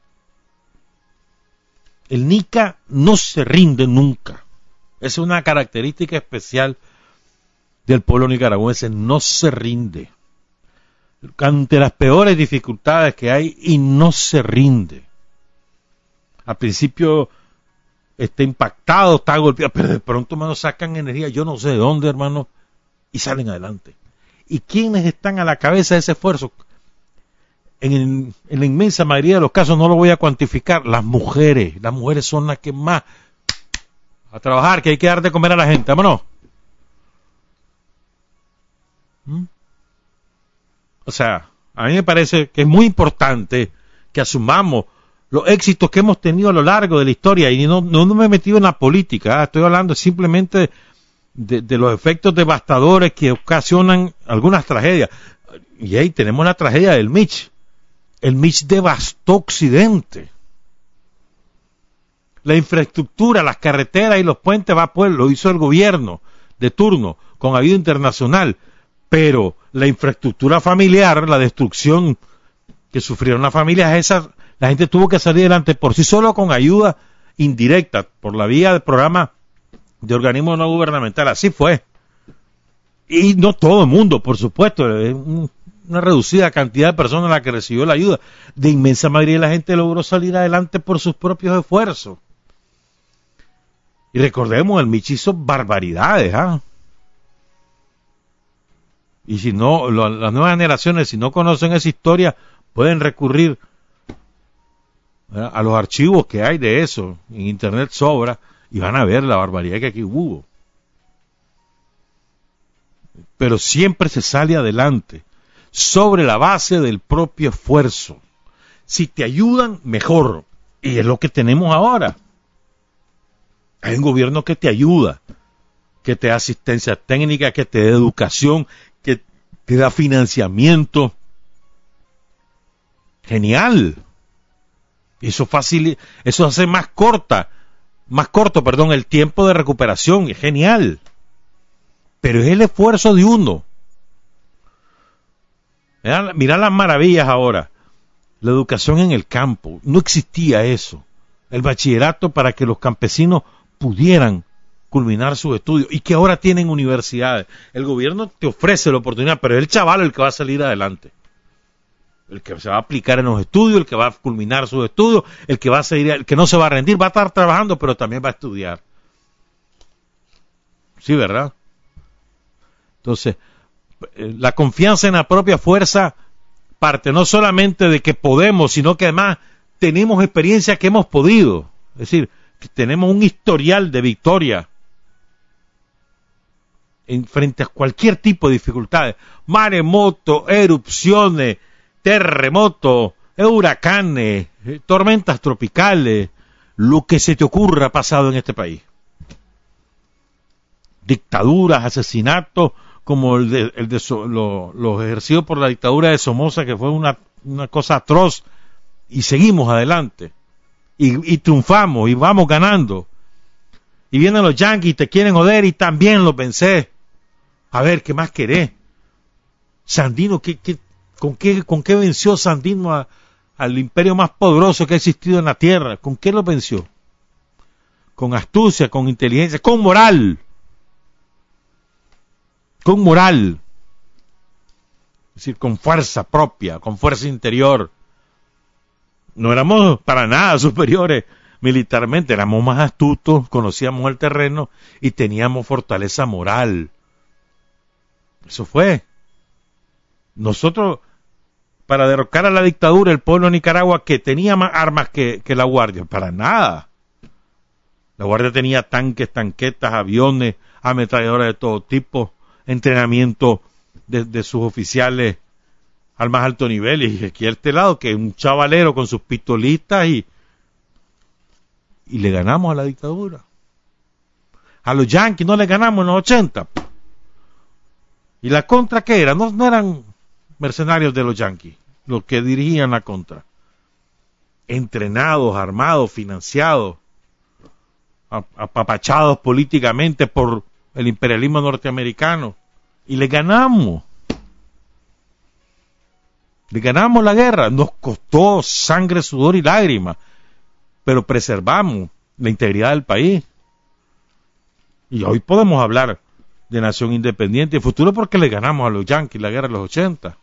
El Nica no se rinde nunca. Es una característica especial del pueblo nicaragüense. No se rinde. Ante las peores dificultades que hay y no se rinde al principio está impactado, está golpeado, pero de pronto, hermano, sacan energía, yo no sé de dónde, hermano, y salen adelante. ¿Y quiénes están a la cabeza de ese esfuerzo? En, en, la inmensa mayoría de los casos no lo voy a cuantificar, las mujeres, las mujeres son las que más a trabajar, que hay que dar de comer a la gente, vámonos. ¿Mm? O sea, a mí me parece que es muy importante que asumamos los éxitos que hemos tenido a lo largo de la historia y no, no, me he metido en la política, ¿ah? estoy hablando simplemente de, de, los efectos devastadores que ocasionan algunas tragedias. Y ahí tenemos la tragedia del Mitch. El Mitch devastó Occidente. La infraestructura, las carreteras y los puentes va pues lo hizo el gobierno de turno con ayuda internacional, pero la infraestructura familiar, la destrucción que sufrieron las familias, esas la gente tuvo que salir adelante por sí solo con ayuda indirecta, por la vía del programa de organismo no gubernamental. Así fue. Y no todo el mundo, por supuesto. Una reducida cantidad de personas la que recibió la ayuda. De inmensa mayoría de la gente logró salir adelante por sus propios esfuerzos. Y recordemos, el Michi barbaridades, ¿ah? Y si no, las nuevas generaciones, si no conocen esa historia, pueden recurrir a los archivos que hay de eso. En Internet sobra y van a ver la barbaridad que aquí hubo. Pero siempre se sale adelante sobre la base del propio esfuerzo. Si te ayudan, mejor. Y es lo que tenemos ahora. Hay un gobierno que te ayuda, que te da asistencia técnica, que te da educación, que te da financiamiento. Genial. Eso fácil, eso hace más corta, más corto, perdón, el tiempo de recuperación, es genial. Pero es el esfuerzo de uno. Mira, las maravillas ahora. La educación en el campo, no existía eso. El bachillerato para que los campesinos pudieran culminar sus estudios y que ahora tienen universidades. El gobierno te ofrece la oportunidad, pero es el chaval el que va a salir adelante. el que se va a aplicar en los estudios, el que va a culminar sus estudios, el que va a seguir, el que no se va a rendir, va a estar trabajando, pero también va a estudiar. Sí, ¿verdad? Entonces, la confianza en la propia fuerza parte no solamente de que podemos, sino que además tenemos experiencia que hemos podido. Es decir, que tenemos un historial de victoria en frente a cualquier tipo de dificultades. Maremoto, erupciones, terremotos, huracanes, eh, tormentas tropicales, lo que se te ocurra ha pasado en este país. Dictaduras, asesinatos, como el de, el de los ejercidos por la dictadura de Somoza, que fue una, cosa atroz, y seguimos adelante. Y, triunfamos, y vamos ganando. Y vienen los yanquis, te quieren joder, y también los vencé. A ver, ¿qué más querés? Sandino, ¿qué, qué, con, qué, ¿con qué venció Sandino al imperio más poderoso que ha existido en la tierra? ¿Con qué lo venció? Con astucia, con inteligencia, con moral con moral, es decir, con fuerza propia, con fuerza interior. No éramos para nada superiores militarmente, éramos más astutos, conocíamos el terreno y teníamos fortaleza moral. Eso fue. Nosotros, para derrocar a la dictadura, el pueblo de Nicaragua, que tenía más armas que, que la Guardia, para nada. La Guardia tenía tanques, tanquetas, aviones, ametralladoras de todo tipo entrenamiento de, sus oficiales al más alto nivel. Y aquí a este lado, que un chavalero con sus pistolitas y, y le ganamos a la dictadura. A los yanquis no le ganamos en los 80. ¿Y la contra qué era? No, no eran mercenarios de los yanquis los que dirigían la contra. Entrenados, armados, financiados, apapachados políticamente por el imperialismo norteamericano y le ganamos. Le ganamos la guerra, nos costó sangre, sudor y lágrimas, pero preservamos la integridad del país. Y hoy podemos hablar de nación independiente y futuro porque le ganamos a los yanquis la guerra de los 80.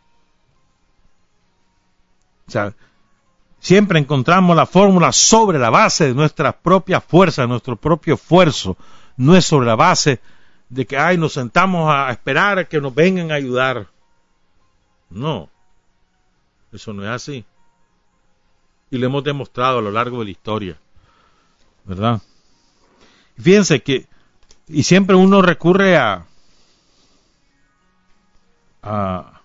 O sea, siempre encontramos la fórmula sobre la base de nuestra propia fuerza, de nuestro propio esfuerzo, no es sobre la base de que, ay, nos sentamos a esperar a que nos vengan a ayudar. No, eso no es así. Y lo hemos demostrado a lo largo de la historia, ¿verdad? Fíjense que, y siempre uno recurre a, a,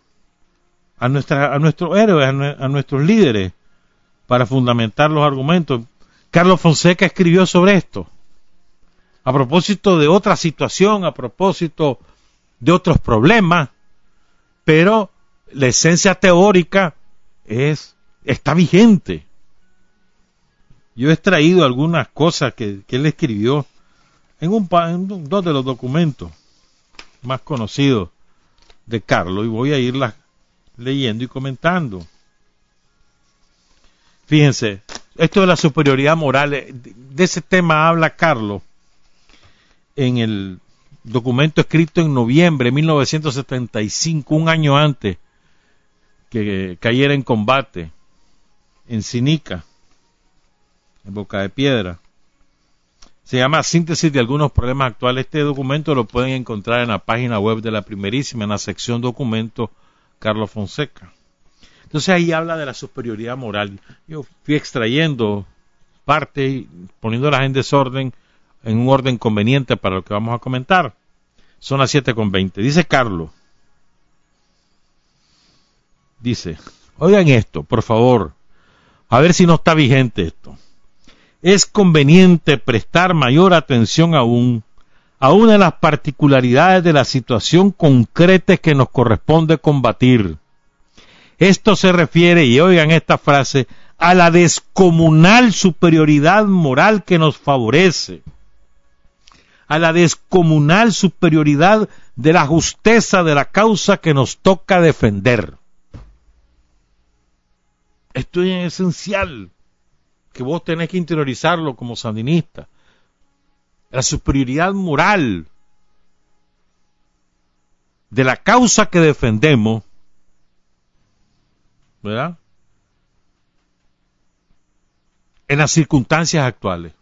a, nuestra, a nuestros héroes, a, a nuestros líderes, para fundamentar los argumentos. Carlos Fonseca escribió sobre esto a propósito de otra situación, a propósito de otros problemas, pero la esencia teórica es, está vigente. Yo he extraído algunas cosas que, él escribió en, un, en dos de los documentos más conocidos de Carlos y voy a irlas leyendo y comentando. Fíjense, esto de la superioridad moral, de ese tema habla Carlos en el documento escrito en noviembre de 1975, un año antes que cayera en combate en Sinica, en Boca de Piedra. Se llama Síntesis de algunos problemas actuales. Este documento lo pueden encontrar en la página web de la primerísima, en la sección documento Carlos Fonseca. Entonces ahí habla de la superioridad moral. Yo fui extrayendo parte, poniéndolas en desorden, en un orden conveniente para lo que vamos a comentar. Son las siete con veinte. Dice Carlos. Dice, oigan esto, por favor, a ver si no está vigente esto. Es conveniente prestar mayor atención aún a una de las particularidades de la situación concreta que nos corresponde combatir. Esto se refiere, y oigan esta frase, a la descomunal superioridad moral que nos favorece a la descomunal superioridad de la justeza de la causa que nos toca defender. Esto es esencial, que vos tenés que interiorizarlo como sandinista. La superioridad moral de la causa que defendemos ¿verdad? En las circunstancias actuales.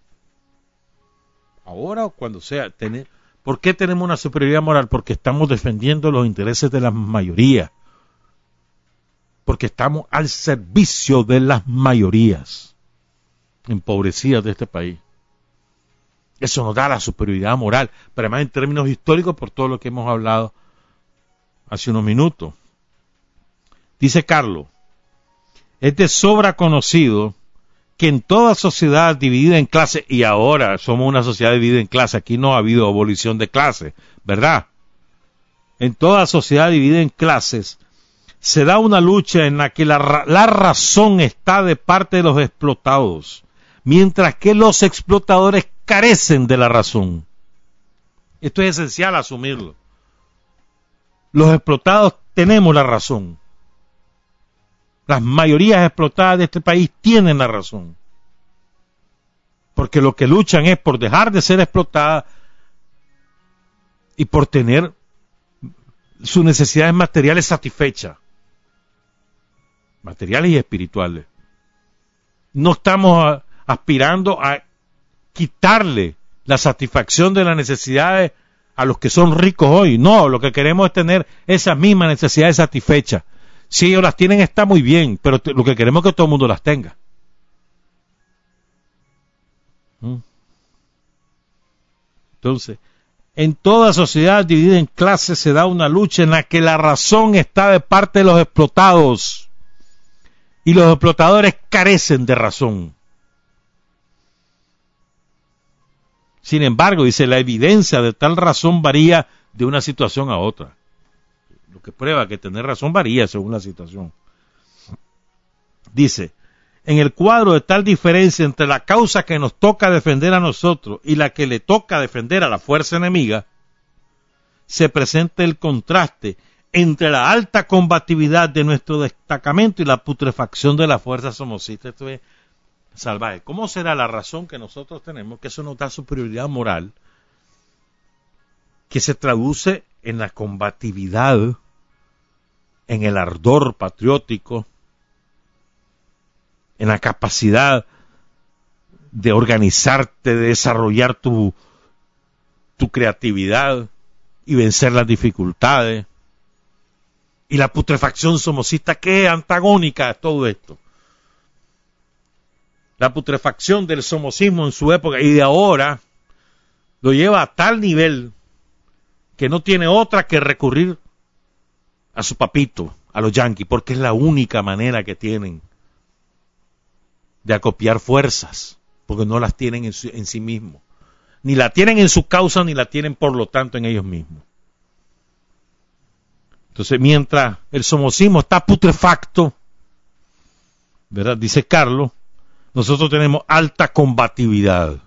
Ahora o cuando sea. Tener, ¿Por qué tenemos una superioridad moral? Porque estamos defendiendo los intereses de la mayoría. Porque estamos al servicio de las mayorías empobrecidas de este país. Eso nos da la superioridad moral, pero además en términos históricos por todo lo que hemos hablado hace unos minutos. Dice Carlos, es de sobra conocido que en toda sociedad dividida en clases, y ahora somos una sociedad dividida en clases, aquí no ha habido abolición de clases, ¿verdad? En toda sociedad dividida en clases, se da una lucha en la que la, la razón está de parte de los explotados, mientras que los explotadores carecen de la razón. Esto es esencial asumirlo. Los explotados tenemos la razón. Las mayorías explotadas de este país tienen la razón. Porque lo que luchan es por dejar de ser explotadas y por tener sus necesidades materiales satisfechas. Materiales y espirituales. No estamos aspirando a quitarle la satisfacción de las necesidades a los que son ricos hoy. No, lo que queremos es tener esas mismas necesidades satisfechas. Si ellos las tienen está muy bien, pero lo que queremos es que todo el mundo las tenga. ¿Mm? Entonces, en toda sociedad dividida en clases se da una lucha en la que la razón está de parte de los explotados y los explotadores carecen de razón. Sin embargo, dice, la evidencia de tal razón varía de una situación a otra. Lo que prueba que tener razón varía según la situación. Dice, en el cuadro de tal diferencia entre la causa que nos toca defender a nosotros y la que le toca defender a la fuerza enemiga, se presenta el contraste entre la alta combatividad de nuestro destacamento y la putrefacción de la fuerza somocista. Esto es salvaje. ¿Cómo será la razón que nosotros tenemos que eso nos da superioridad moral que se traduce en la combatividad, en el ardor patriótico, en la capacidad de organizarte, de desarrollar tu, tu creatividad y vencer las dificultades. Y la putrefacción somocista que es antagónica a todo esto la putrefacción del somocismo en su época y de ahora lo lleva a tal nivel que no tiene otra que recurrir a su papito, a los yanquis, porque es la única manera que tienen de acopiar fuerzas, porque no las tienen en, sí mismos. Ni la tienen en su causa, ni la tienen por lo tanto en ellos mismos. Entonces, mientras el somocismo está putrefacto, ¿verdad? Dice Carlos, nosotros tenemos alta combatividad.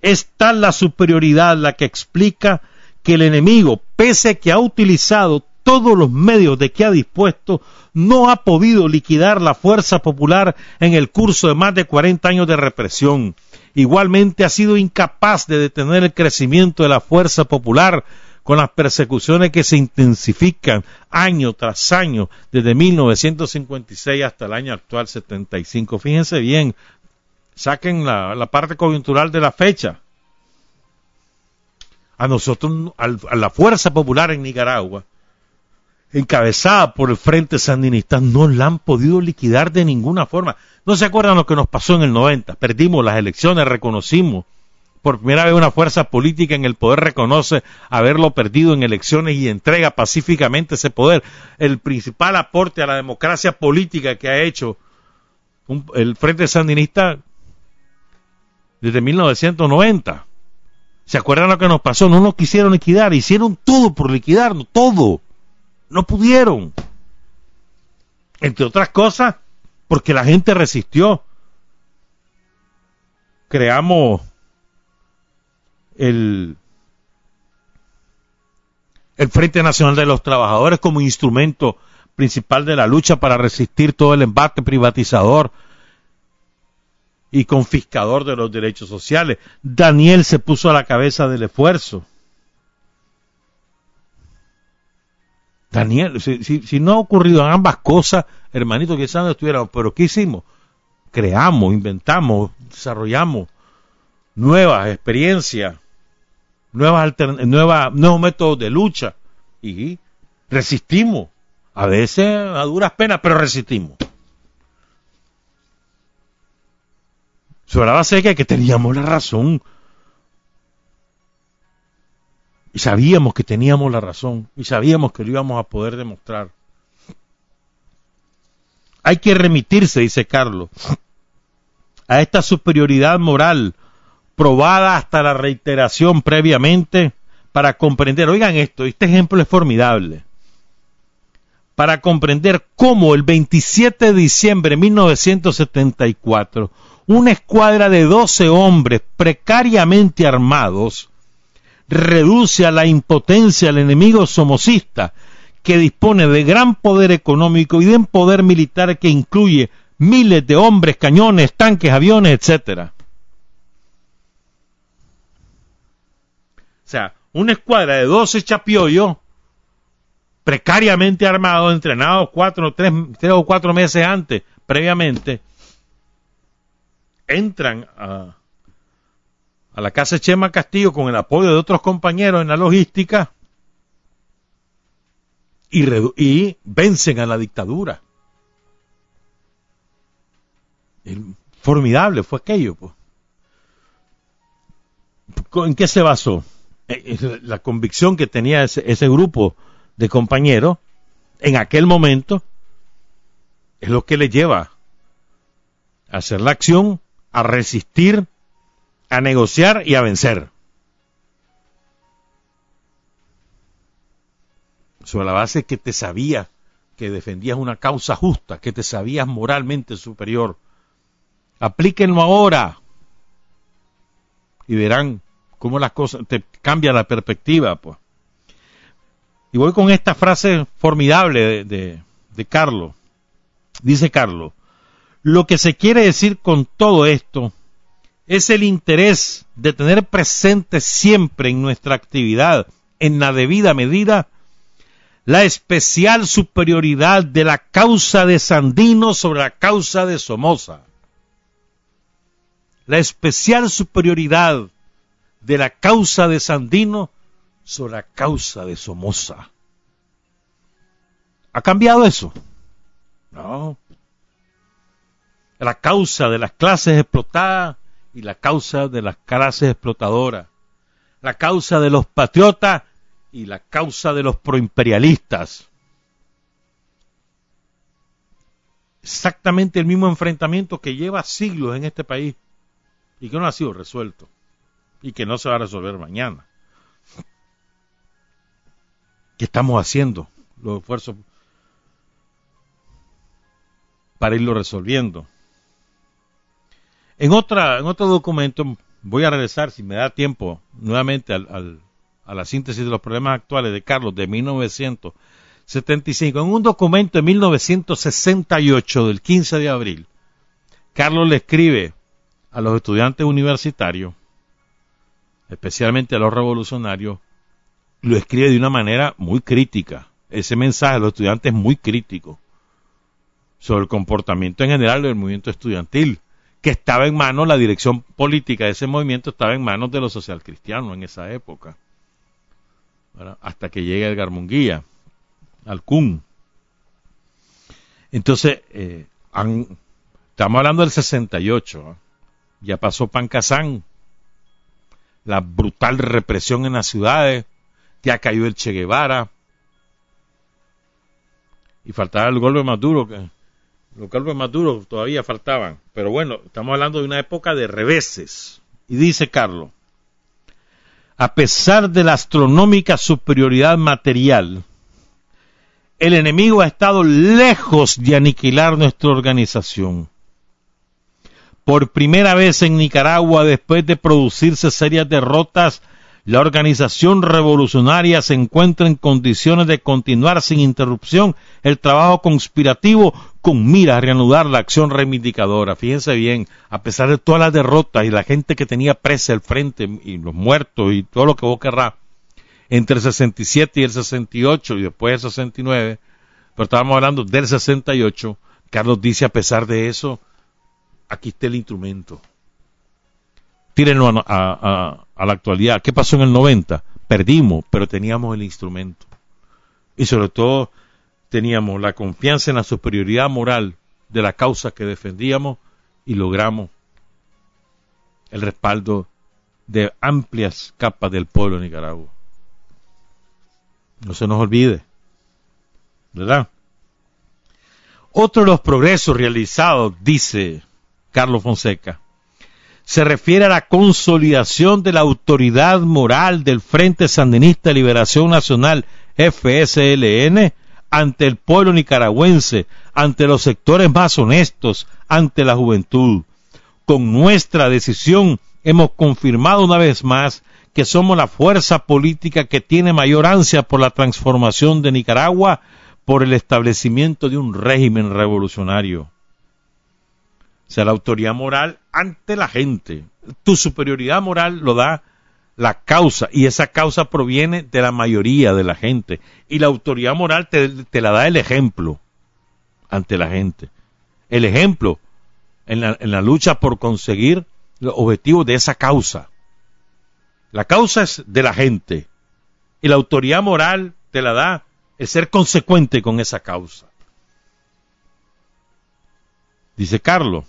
Es tal la superioridad la que explica que el enemigo, pese a que ha utilizado todos los medios de que ha dispuesto, no ha podido liquidar la fuerza popular en el curso de más de 40 años de represión. Igualmente ha sido incapaz de detener el crecimiento de la fuerza popular con las persecuciones que se intensifican año tras año desde 1956 hasta el año actual 75. Fíjense bien, saquen la, parte coyuntural de la fecha. A nosotros, a la fuerza popular en Nicaragua, encabezada por el Frente Sandinista, no la han podido liquidar de ninguna forma. ¿No se acuerdan lo que nos pasó en el 90? Perdimos las elecciones, reconocimos por primera vez una fuerza política en el poder reconoce haberlo perdido en elecciones y entrega pacíficamente ese poder. El principal aporte a la democracia política que ha hecho el Frente Sandinista desde 1990. ¿Se acuerdan lo que nos pasó? No nos quisieron liquidar, hicieron todo por liquidarnos, todo. No pudieron. Entre otras cosas, porque la gente resistió. Creamos el, el Frente Nacional de los Trabajadores como instrumento principal de la lucha para resistir todo el embate privatizador y confiscador de los derechos sociales. Daniel se puso a la cabeza del esfuerzo. Daniel, si, no ha ocurrido ambas cosas, hermanito, quizás no estuviéramos, pero ¿qué hicimos? Creamos, inventamos, desarrollamos nuevas experiencias, nuevas nuevos métodos de lucha y resistimos. A veces a duras penas, pero resistimos. Sobre la de que teníamos la razón. Y sabíamos que teníamos la razón. Y sabíamos que lo íbamos a poder demostrar. Hay que remitirse, dice Carlos, a esta superioridad moral probada hasta la reiteración previamente para comprender, oigan esto, este ejemplo es formidable, para comprender cómo el 27 de diciembre de 1974, una escuadra de 12 hombres precariamente armados reduce a la impotencia al enemigo somocista que dispone de gran poder económico y de un poder militar que incluye miles de hombres, cañones, tanques, aviones, etcétera. O sea, una escuadra de 12 chapiollos, precariamente armados, entrenados cuatro, tres, tres o cuatro meses antes, previamente, entran a, a la casa Chema Castillo con el apoyo de otros compañeros en la logística y, vencen a la dictadura. formidable fue aquello. Pues. ¿En qué se basó? Eh, la convicción que tenía ese, grupo de compañeros en aquel momento es lo que le lleva a hacer la acción, a resistir, a negociar y a vencer. Sobre la base que te sabía que defendías una causa justa, que te sabías moralmente superior. Aplíquenlo ahora y verán cómo las cosas, te cambia la perspectiva, pues. Y voy con esta frase formidable de, de Carlos. Dice Carlos, lo que se quiere decir con todo esto es el interés de tener presente siempre en nuestra actividad, en la debida medida, la especial superioridad de la causa de Sandino sobre la causa de Somoza. La especial superioridad de la causa de Sandino sobre la causa de Somoza. ¿Ha cambiado eso? No. La causa de las clases explotadas y la causa de las clases explotadoras. La causa de los patriotas y la causa de los proimperialistas. Exactamente el mismo enfrentamiento que lleva siglos en este país y que no ha sido resuelto y que no se va a resolver mañana. ¿Qué estamos haciendo? Los esfuerzos para irlo resolviendo. En, otra, en otro documento, voy a regresar, si me da tiempo, nuevamente al, a la síntesis de los problemas actuales de Carlos de 1975. En un documento de 1968, del 15 de abril, Carlos le escribe a los estudiantes universitarios especialmente a los revolucionarios, lo escribe de una manera muy crítica. Ese mensaje a los estudiantes es muy crítico sobre el comportamiento en general del movimiento estudiantil, que estaba en manos, la dirección política de ese movimiento estaba en manos de los socialcristianos en esa época, hasta que llega Edgar Munguía, al CUN. Entonces, eh, estamos hablando del 68, ya pasó Pancasán, la brutal represión en las ciudades, ya cayó el Che Guevara, y faltaba el golpe más duro, que los golpes más duros todavía faltaban, pero bueno, estamos hablando de una época de reveses. Y dice Carlos, a pesar de la astronómica superioridad material, el enemigo ha estado lejos de aniquilar nuestra organización. Por primera vez en Nicaragua, después de producirse serias derrotas, la organización revolucionaria se encuentra en condiciones de continuar sin interrupción el trabajo conspirativo con mira a reanudar la acción reivindicadora. Fíjense bien, a pesar de todas las derrotas y la gente que tenía presa al frente y los muertos y todo lo que vos querrás, entre el 67 y el 68 y después el 69, pero estábamos hablando del 68, Carlos dice, a pesar de eso, aquí está el instrumento. Tírenlo a, la actualidad. ¿Qué pasó en el 90? Perdimos, pero teníamos el instrumento. Y sobre todo, teníamos la confianza en la superioridad moral de la causa que defendíamos y logramos el respaldo de amplias capas del pueblo de Nicaragua. No se nos olvide, ¿verdad? Otro de los progresos realizados, dice Carlos Fonseca, se refiere a la consolidación de la autoridad moral del Frente Sandinista de Liberación Nacional, FSLN, ante el pueblo nicaragüense, ante los sectores más honestos, ante la juventud. Con nuestra decisión hemos confirmado una vez más que somos la fuerza política que tiene mayor ansia por la transformación de Nicaragua, por el establecimiento de un régimen revolucionario. O sea, la autoridad moral ante la gente. Tu superioridad moral lo da la causa y esa causa proviene de la mayoría de la gente y la autoridad moral te, la da el ejemplo ante la gente. El ejemplo en la, en la lucha por conseguir los objetivos de esa causa. La causa es de la gente y la autoridad moral te la da el ser consecuente con esa causa. Dice Carlos,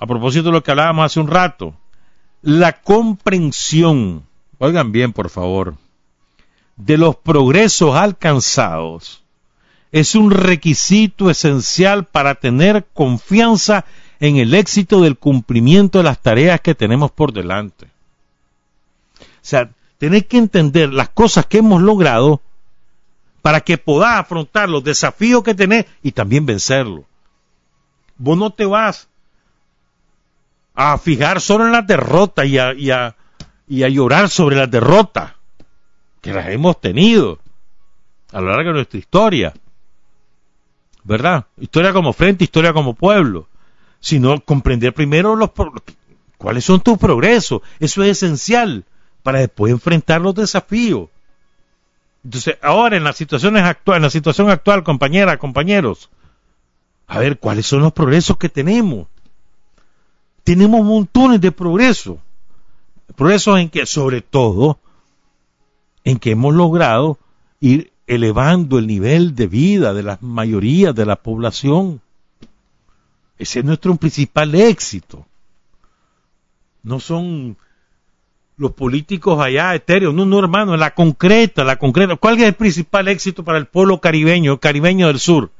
a propósito de lo que hablábamos hace un rato, la comprensión, oigan bien por favor, de los progresos alcanzados es un requisito esencial para tener confianza en el éxito del cumplimiento de las tareas que tenemos por delante. O sea, tenés que entender las cosas que hemos logrado para que podás afrontar los desafíos que tenés y también vencerlos. Vos no te vas a fijar solo en las derrotas y a, y a, y a llorar sobre las derrotas que las hemos tenido a lo largo de nuestra historia. ¿Verdad? Historia como frente, historia como pueblo. Sino comprender primero los cuáles son tus progresos. Eso es esencial para después enfrentar los desafíos. Entonces, ahora en las situaciones actuales, en la situación actual, compañeras, compañeros, a ver cuáles son los progresos que tenemos tenemos montones de progreso. Progresos en que, sobre todo, en que hemos logrado ir elevando el nivel de vida de la mayoría de la población. Ese es nuestro principal éxito. No son los políticos allá etéreos, no, no hermano, la concreta, la concreta. ¿Cuál es el principal éxito para el pueblo caribeño, caribeño del sur?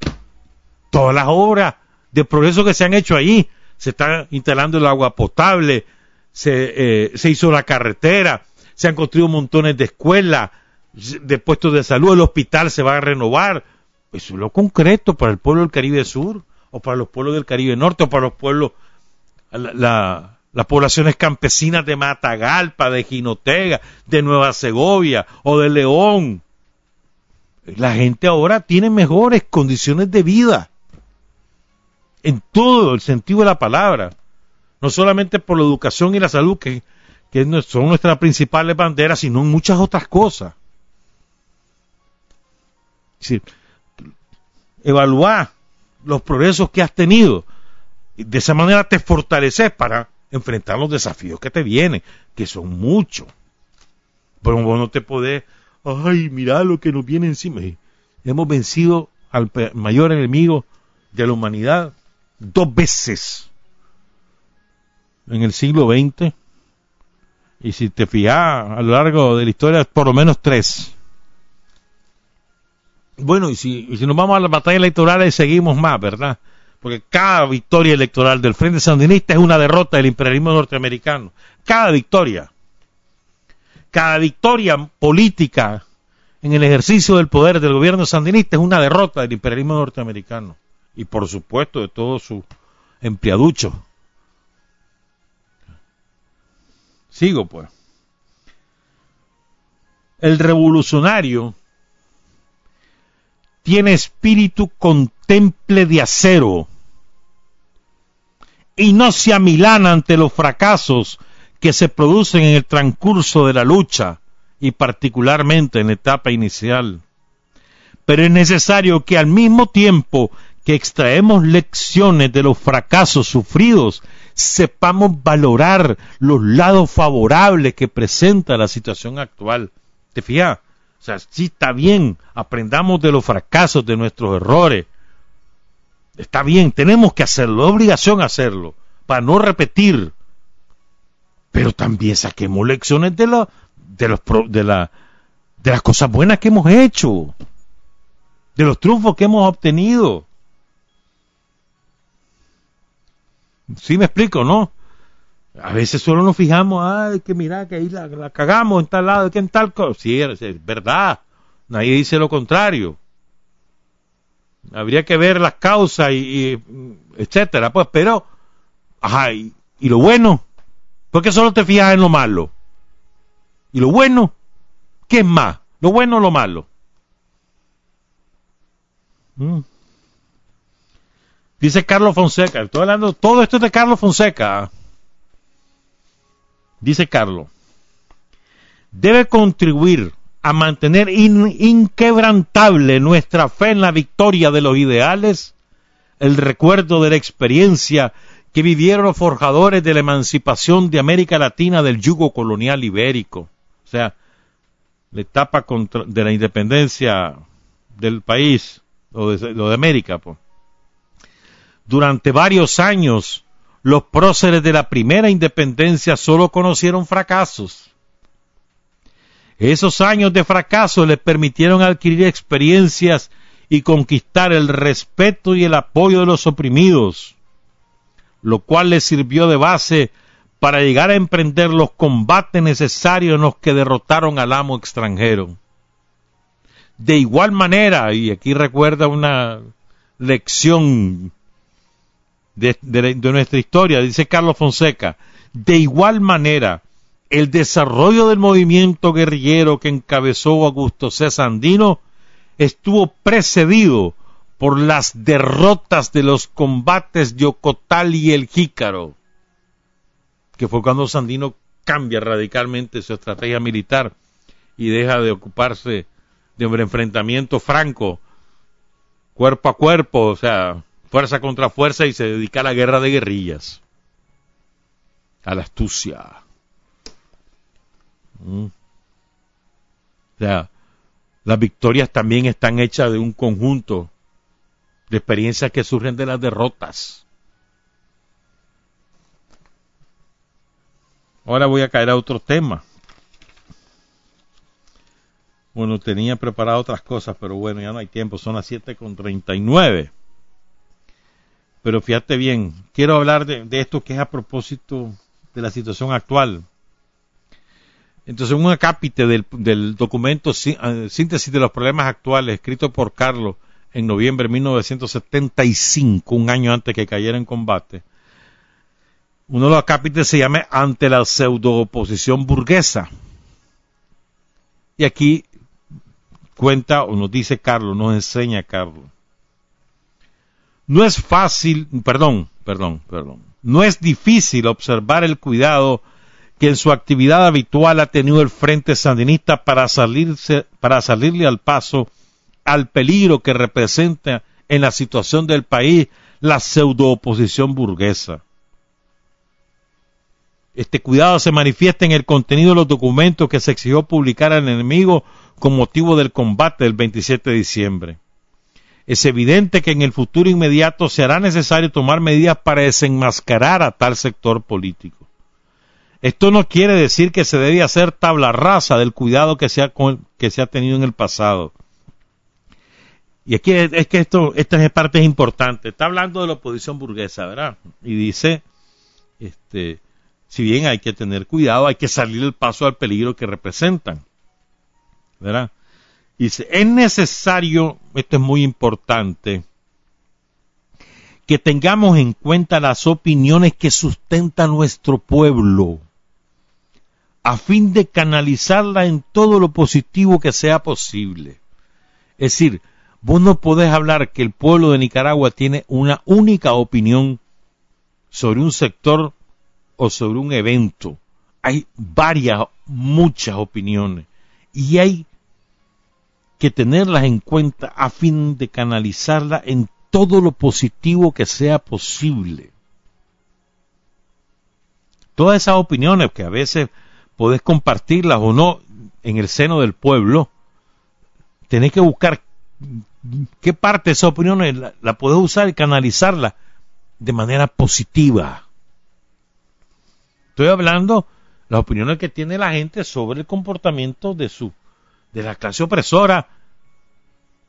Todas las obras de progreso que se han hecho ahí, se está instalando el agua potable, se, eh, se hizo la carretera, se han construido montones de escuelas, de puestos de salud, el hospital se va a renovar. Eso es lo concreto para el pueblo del Caribe Sur, o para los pueblos del Caribe Norte, o para los pueblos, las poblaciones campesinas de Matagalpa, de Jinotega, de Nueva Segovia o de León. La gente ahora tiene mejores condiciones de vida en todo el sentido de la palabra, no solamente por la educación y la salud, que, son nuestras principales banderas, sino en muchas otras cosas. Es decir, evaluar los progresos que has tenido. Y de esa manera te fortaleces para enfrentar los desafíos que te vienen, que son muchos. Pero vos no te podés, ay, mira lo que nos viene encima. Hemos vencido al mayor enemigo de la humanidad dos veces en el siglo XX. Y si te fijas a lo largo de la historia, por lo menos tres. Bueno, y si, si nos vamos a las batallas electorales, seguimos más, ¿verdad? Porque cada victoria electoral del Frente Sandinista es una derrota del imperialismo norteamericano. Cada victoria. Cada victoria política en el ejercicio del poder del gobierno sandinista es una derrota del imperialismo norteamericano y por supuesto de todos sus empleaduchos. Sigo pues. El revolucionario tiene espíritu contemple de acero y no se amilana ante los fracasos que se producen en el transcurso de la lucha y particularmente en la etapa inicial. Pero es necesario que al mismo tiempo que extraemos lecciones de los fracasos sufridos, sepamos valorar los lados favorables que presenta la situación actual. ¿Te fijas? O sea, sí está bien, aprendamos de los fracasos, de nuestros errores. Está bien, tenemos que hacerlo, es obligación hacerlo, para no repetir. Pero también saquemos lecciones de, la, de, los, de, la, de las cosas buenas que hemos hecho, de los triunfos que hemos obtenido. Sí me explico, ¿no? A veces solo nos fijamos, ay, que mira, que ahí la, cagamos en tal lado, que en tal cosa. Sí, es, verdad. Nadie dice lo contrario. Habría que ver las causas y, etcétera, pues, pero, ajá, y, lo bueno, ¿por qué solo te fijas en lo malo? ¿Y lo bueno? ¿Qué es más? ¿Lo bueno o lo malo? Mm. Dice Carlos Fonseca, estoy hablando, todo esto es de Carlos Fonseca. Dice Carlos, debe contribuir a mantener inquebrantable nuestra fe en la victoria de los ideales, el recuerdo de la experiencia que vivieron los forjadores de la emancipación de América Latina del yugo colonial ibérico. O sea, la etapa de la independencia del país, o de, de América, pues durante varios años, los próceres de la primera independencia solo conocieron fracasos. Esos años de fracaso les permitieron adquirir experiencias y conquistar el respeto y el apoyo de los oprimidos, lo cual les sirvió de base para llegar a emprender los combates necesarios en los que derrotaron al amo extranjero. De igual manera, y aquí recuerda una lección de, nuestra historia, dice Carlos Fonseca. De igual manera, el desarrollo del movimiento guerrillero que encabezó Augusto César Andino estuvo precedido por las derrotas de los combates de Ocotal y el Jícaro, que fue cuando Sandino cambia radicalmente su estrategia militar y deja de ocuparse de un enfrentamiento franco, cuerpo a cuerpo, o sea, fuerza contra fuerza y se dedica a la guerra de guerrillas, a la astucia. Mm. O sea, las victorias también están hechas de un conjunto de experiencias que surgen de las derrotas. Ahora voy a caer a otro tema. Bueno, tenía preparado otras cosas, pero bueno, ya no hay tiempo. Son las 7.39. Pero fíjate bien, quiero hablar de, esto que es a propósito de la situación actual. Entonces, un acápite del, documento ah, Síntesis de los Problemas Actuales, escrito por Carlos en noviembre de 1975, un año antes que cayera en combate, uno de los acápites se llama Ante la pseudo-oposición burguesa. Y aquí cuenta, o nos dice Carlos, nos enseña Carlos, no es fácil, perdón, perdón, perdón, no es difícil observar el cuidado que en su actividad habitual ha tenido el Frente Sandinista para, salirse, para salirle al paso al peligro que representa en la situación del país la pseudo-oposición burguesa. Este cuidado se manifiesta en el contenido de los documentos que se exigió publicar al enemigo con motivo del combate del 27 de diciembre es evidente que en el futuro inmediato será necesario tomar medidas para desenmascarar a tal sector político. Esto no quiere decir que se debe hacer tabla rasa del cuidado que se ha, que se ha tenido en el pasado. Y aquí es que esto, esta parte es importante. Está hablando de la oposición burguesa, ¿verdad? Y dice, este, si bien hay que tener cuidado, hay que salir el paso al peligro que representan, ¿verdad? Dice, es necesario, esto es muy importante, que tengamos en cuenta las opiniones que sustenta nuestro pueblo, a fin de canalizarla en todo lo positivo que sea posible. Es decir, vos no podés hablar que el pueblo de Nicaragua tiene una única opinión sobre un sector o sobre un evento. Hay varias, muchas opiniones y hay que tenerlas en cuenta a fin de canalizarla en todo lo positivo que sea posible. Todas esas opiniones que a veces podés compartirlas o no en el seno del pueblo, tenés que buscar qué parte de esas opiniones la, la podés usar y canalizarla de manera positiva. Estoy hablando las opiniones que tiene la gente sobre el comportamiento de su de la clase opresora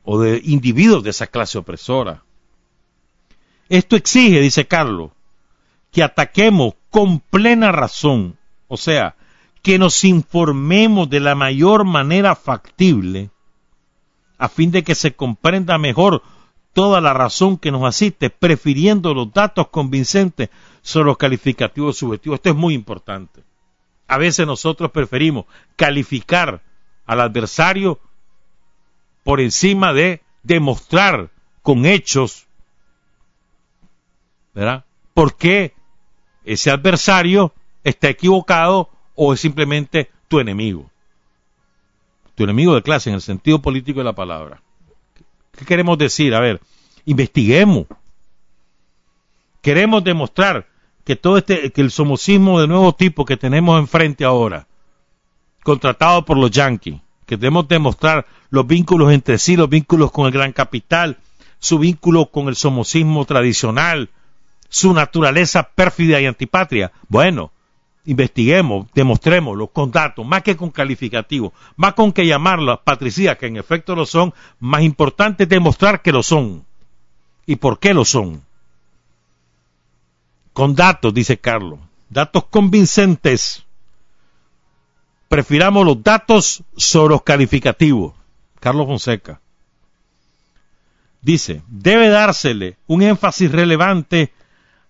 o de individuos de esa clase opresora. Esto exige, dice Carlos, que ataquemos con plena razón, o sea, que nos informemos de la mayor manera factible, a fin de que se comprenda mejor toda la razón que nos asiste, prefiriendo los datos convincentes sobre los calificativos subjetivos. Esto es muy importante. A veces nosotros preferimos calificar al adversario por encima de demostrar con hechos, ¿verdad? ¿Por qué ese adversario está equivocado o es simplemente tu enemigo? Tu enemigo de clase en el sentido político de la palabra. ¿Qué queremos decir? A ver, investiguemos. Queremos demostrar que todo este, que el somocismo de nuevo tipo que tenemos enfrente ahora, contratado por los yanquis, que debemos demostrar los vínculos entre sí, los vínculos con el gran capital, su vínculo con el somocismo tradicional, su naturaleza pérfida y antipatria. Bueno, investiguemos, demostrémoslo con datos, más que con calificativos, más con que llamarlas patricidas, que en efecto lo son, más importante demostrar que lo son. ¿Y por qué lo son? Con datos, dice Carlos, datos convincentes. Prefiramos los datos sobre los calificativos. Carlos Fonseca. Dice, debe dársele un énfasis relevante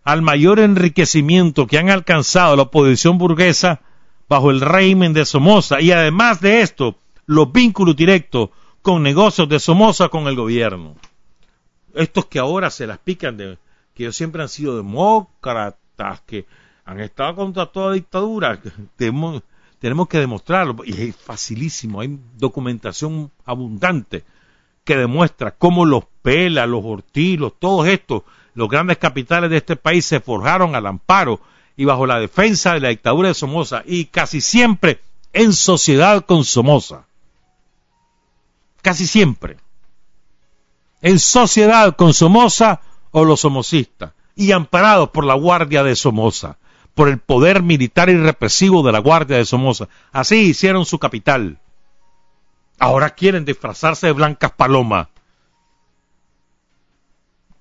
al mayor enriquecimiento que han alcanzado la oposición burguesa bajo el régimen de Somoza y además de esto, los vínculos directos con negocios de Somoza con el gobierno. Estos que ahora se las pican de que ellos siempre han sido demócratas, que han estado contra toda dictadura, tenemos, tenemos que demostrarlo, y es facilísimo, hay documentación abundante que demuestra cómo los Pela, los Ortilos, todos estos los grandes capitales de este país se forjaron al amparo y bajo la defensa de la dictadura de Somoza y casi siempre en sociedad con Somoza. Casi siempre. En sociedad con Somoza o los somocistas y amparados por la Guardia de Somoza, por el poder militar y represivo de la Guardia de Somoza. Así hicieron su capital. Ahora quieren disfrazarse de blancas palomas.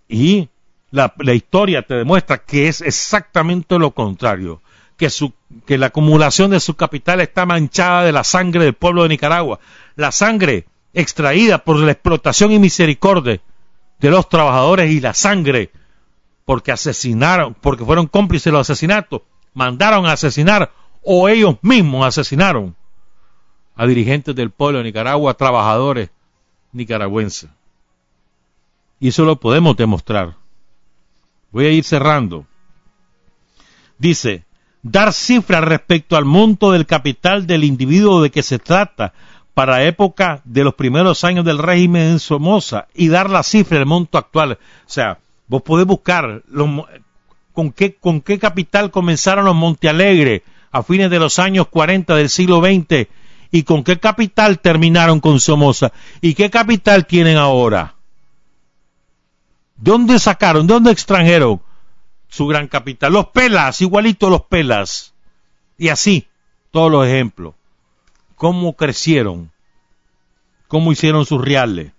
Y la, historia te demuestra que es exactamente lo contrario, que, que la acumulación de su capital está manchada de la sangre del pueblo de Nicaragua, la sangre extraída por la explotación y misericordia de los trabajadores y la sangre porque asesinaron, porque fueron cómplices de los asesinatos, mandaron a asesinar o ellos mismos asesinaron a dirigentes del pueblo de Nicaragua, trabajadores nicaragüenses. Y eso lo podemos demostrar. Voy a ir cerrando. Dice, dar cifras respecto al monto del capital del individuo de que se trata para época de los primeros años del régimen en Somoza y dar la cifra del monto actual. O sea, vos podés buscar con, qué, con qué capital comenzaron los Montealegre a fines de los años 40 del siglo XX y con qué capital terminaron con Somoza y qué capital tienen ahora. ¿De dónde sacaron? ¿De dónde extranjeron su gran capital? Los pelas, igualito los pelas. Y así, todos los ejemplos. ¿Cómo crecieron? ¿Cómo hicieron sus reales?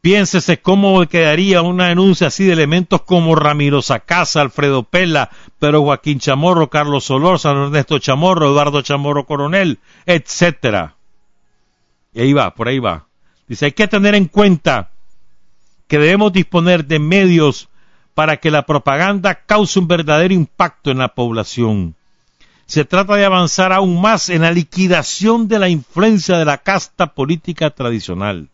Piénsese cómo quedaría una denuncia así de elementos como Ramiro Sacasa, Alfredo Pela, Pero Joaquín Chamorro, Carlos Solor, San Ernesto Chamorro, Eduardo Chamorro Coronel, etcétera. Y ahí va, por ahí va. Dice, hay que tener en cuenta que debemos disponer de medios para que la propaganda cause un verdadero impacto en la población. Se trata de avanzar aún más en la liquidación de la influencia de la casta política tradicional.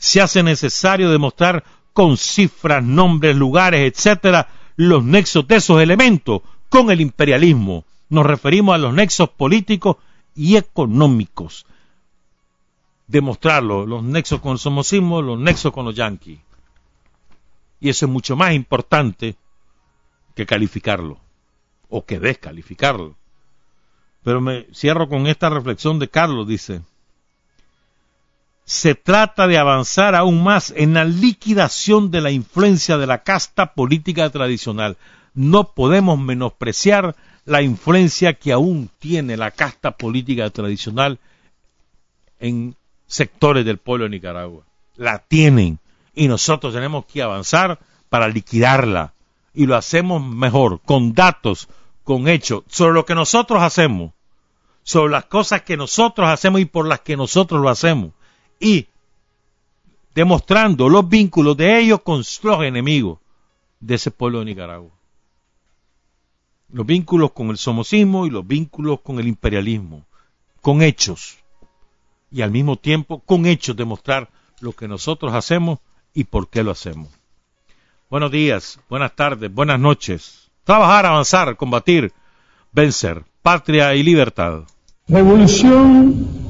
Se hace necesario demostrar con cifras, nombres, lugares, etcétera, los nexos de esos elementos con el imperialismo. Nos referimos a los nexos políticos y económicos. Demostrarlo, los nexos con el somocismo, los nexos con los yanquis. Y eso es mucho más importante que calificarlo o que descalificarlo. Pero me cierro con esta reflexión de Carlos, dice, se trata de avanzar aún más en la liquidación de la influencia de la casta política tradicional. No podemos menospreciar la influencia que aún tiene la casta política tradicional en sectores del pueblo de Nicaragua. La tienen y nosotros tenemos que avanzar para liquidarla y lo hacemos mejor con datos, con hechos, sobre lo que nosotros hacemos, sobre las cosas que nosotros hacemos y por las que nosotros lo hacemos y demostrando los vínculos de ellos con los enemigos de ese pueblo de Nicaragua. Los vínculos con el somocismo y los vínculos con el imperialismo, con hechos. Y al mismo tiempo con hechos demostrar lo que nosotros hacemos y por qué lo hacemos. Buenos días, buenas tardes, buenas noches. Trabajar, avanzar, combatir, vencer, patria y libertad. Revolución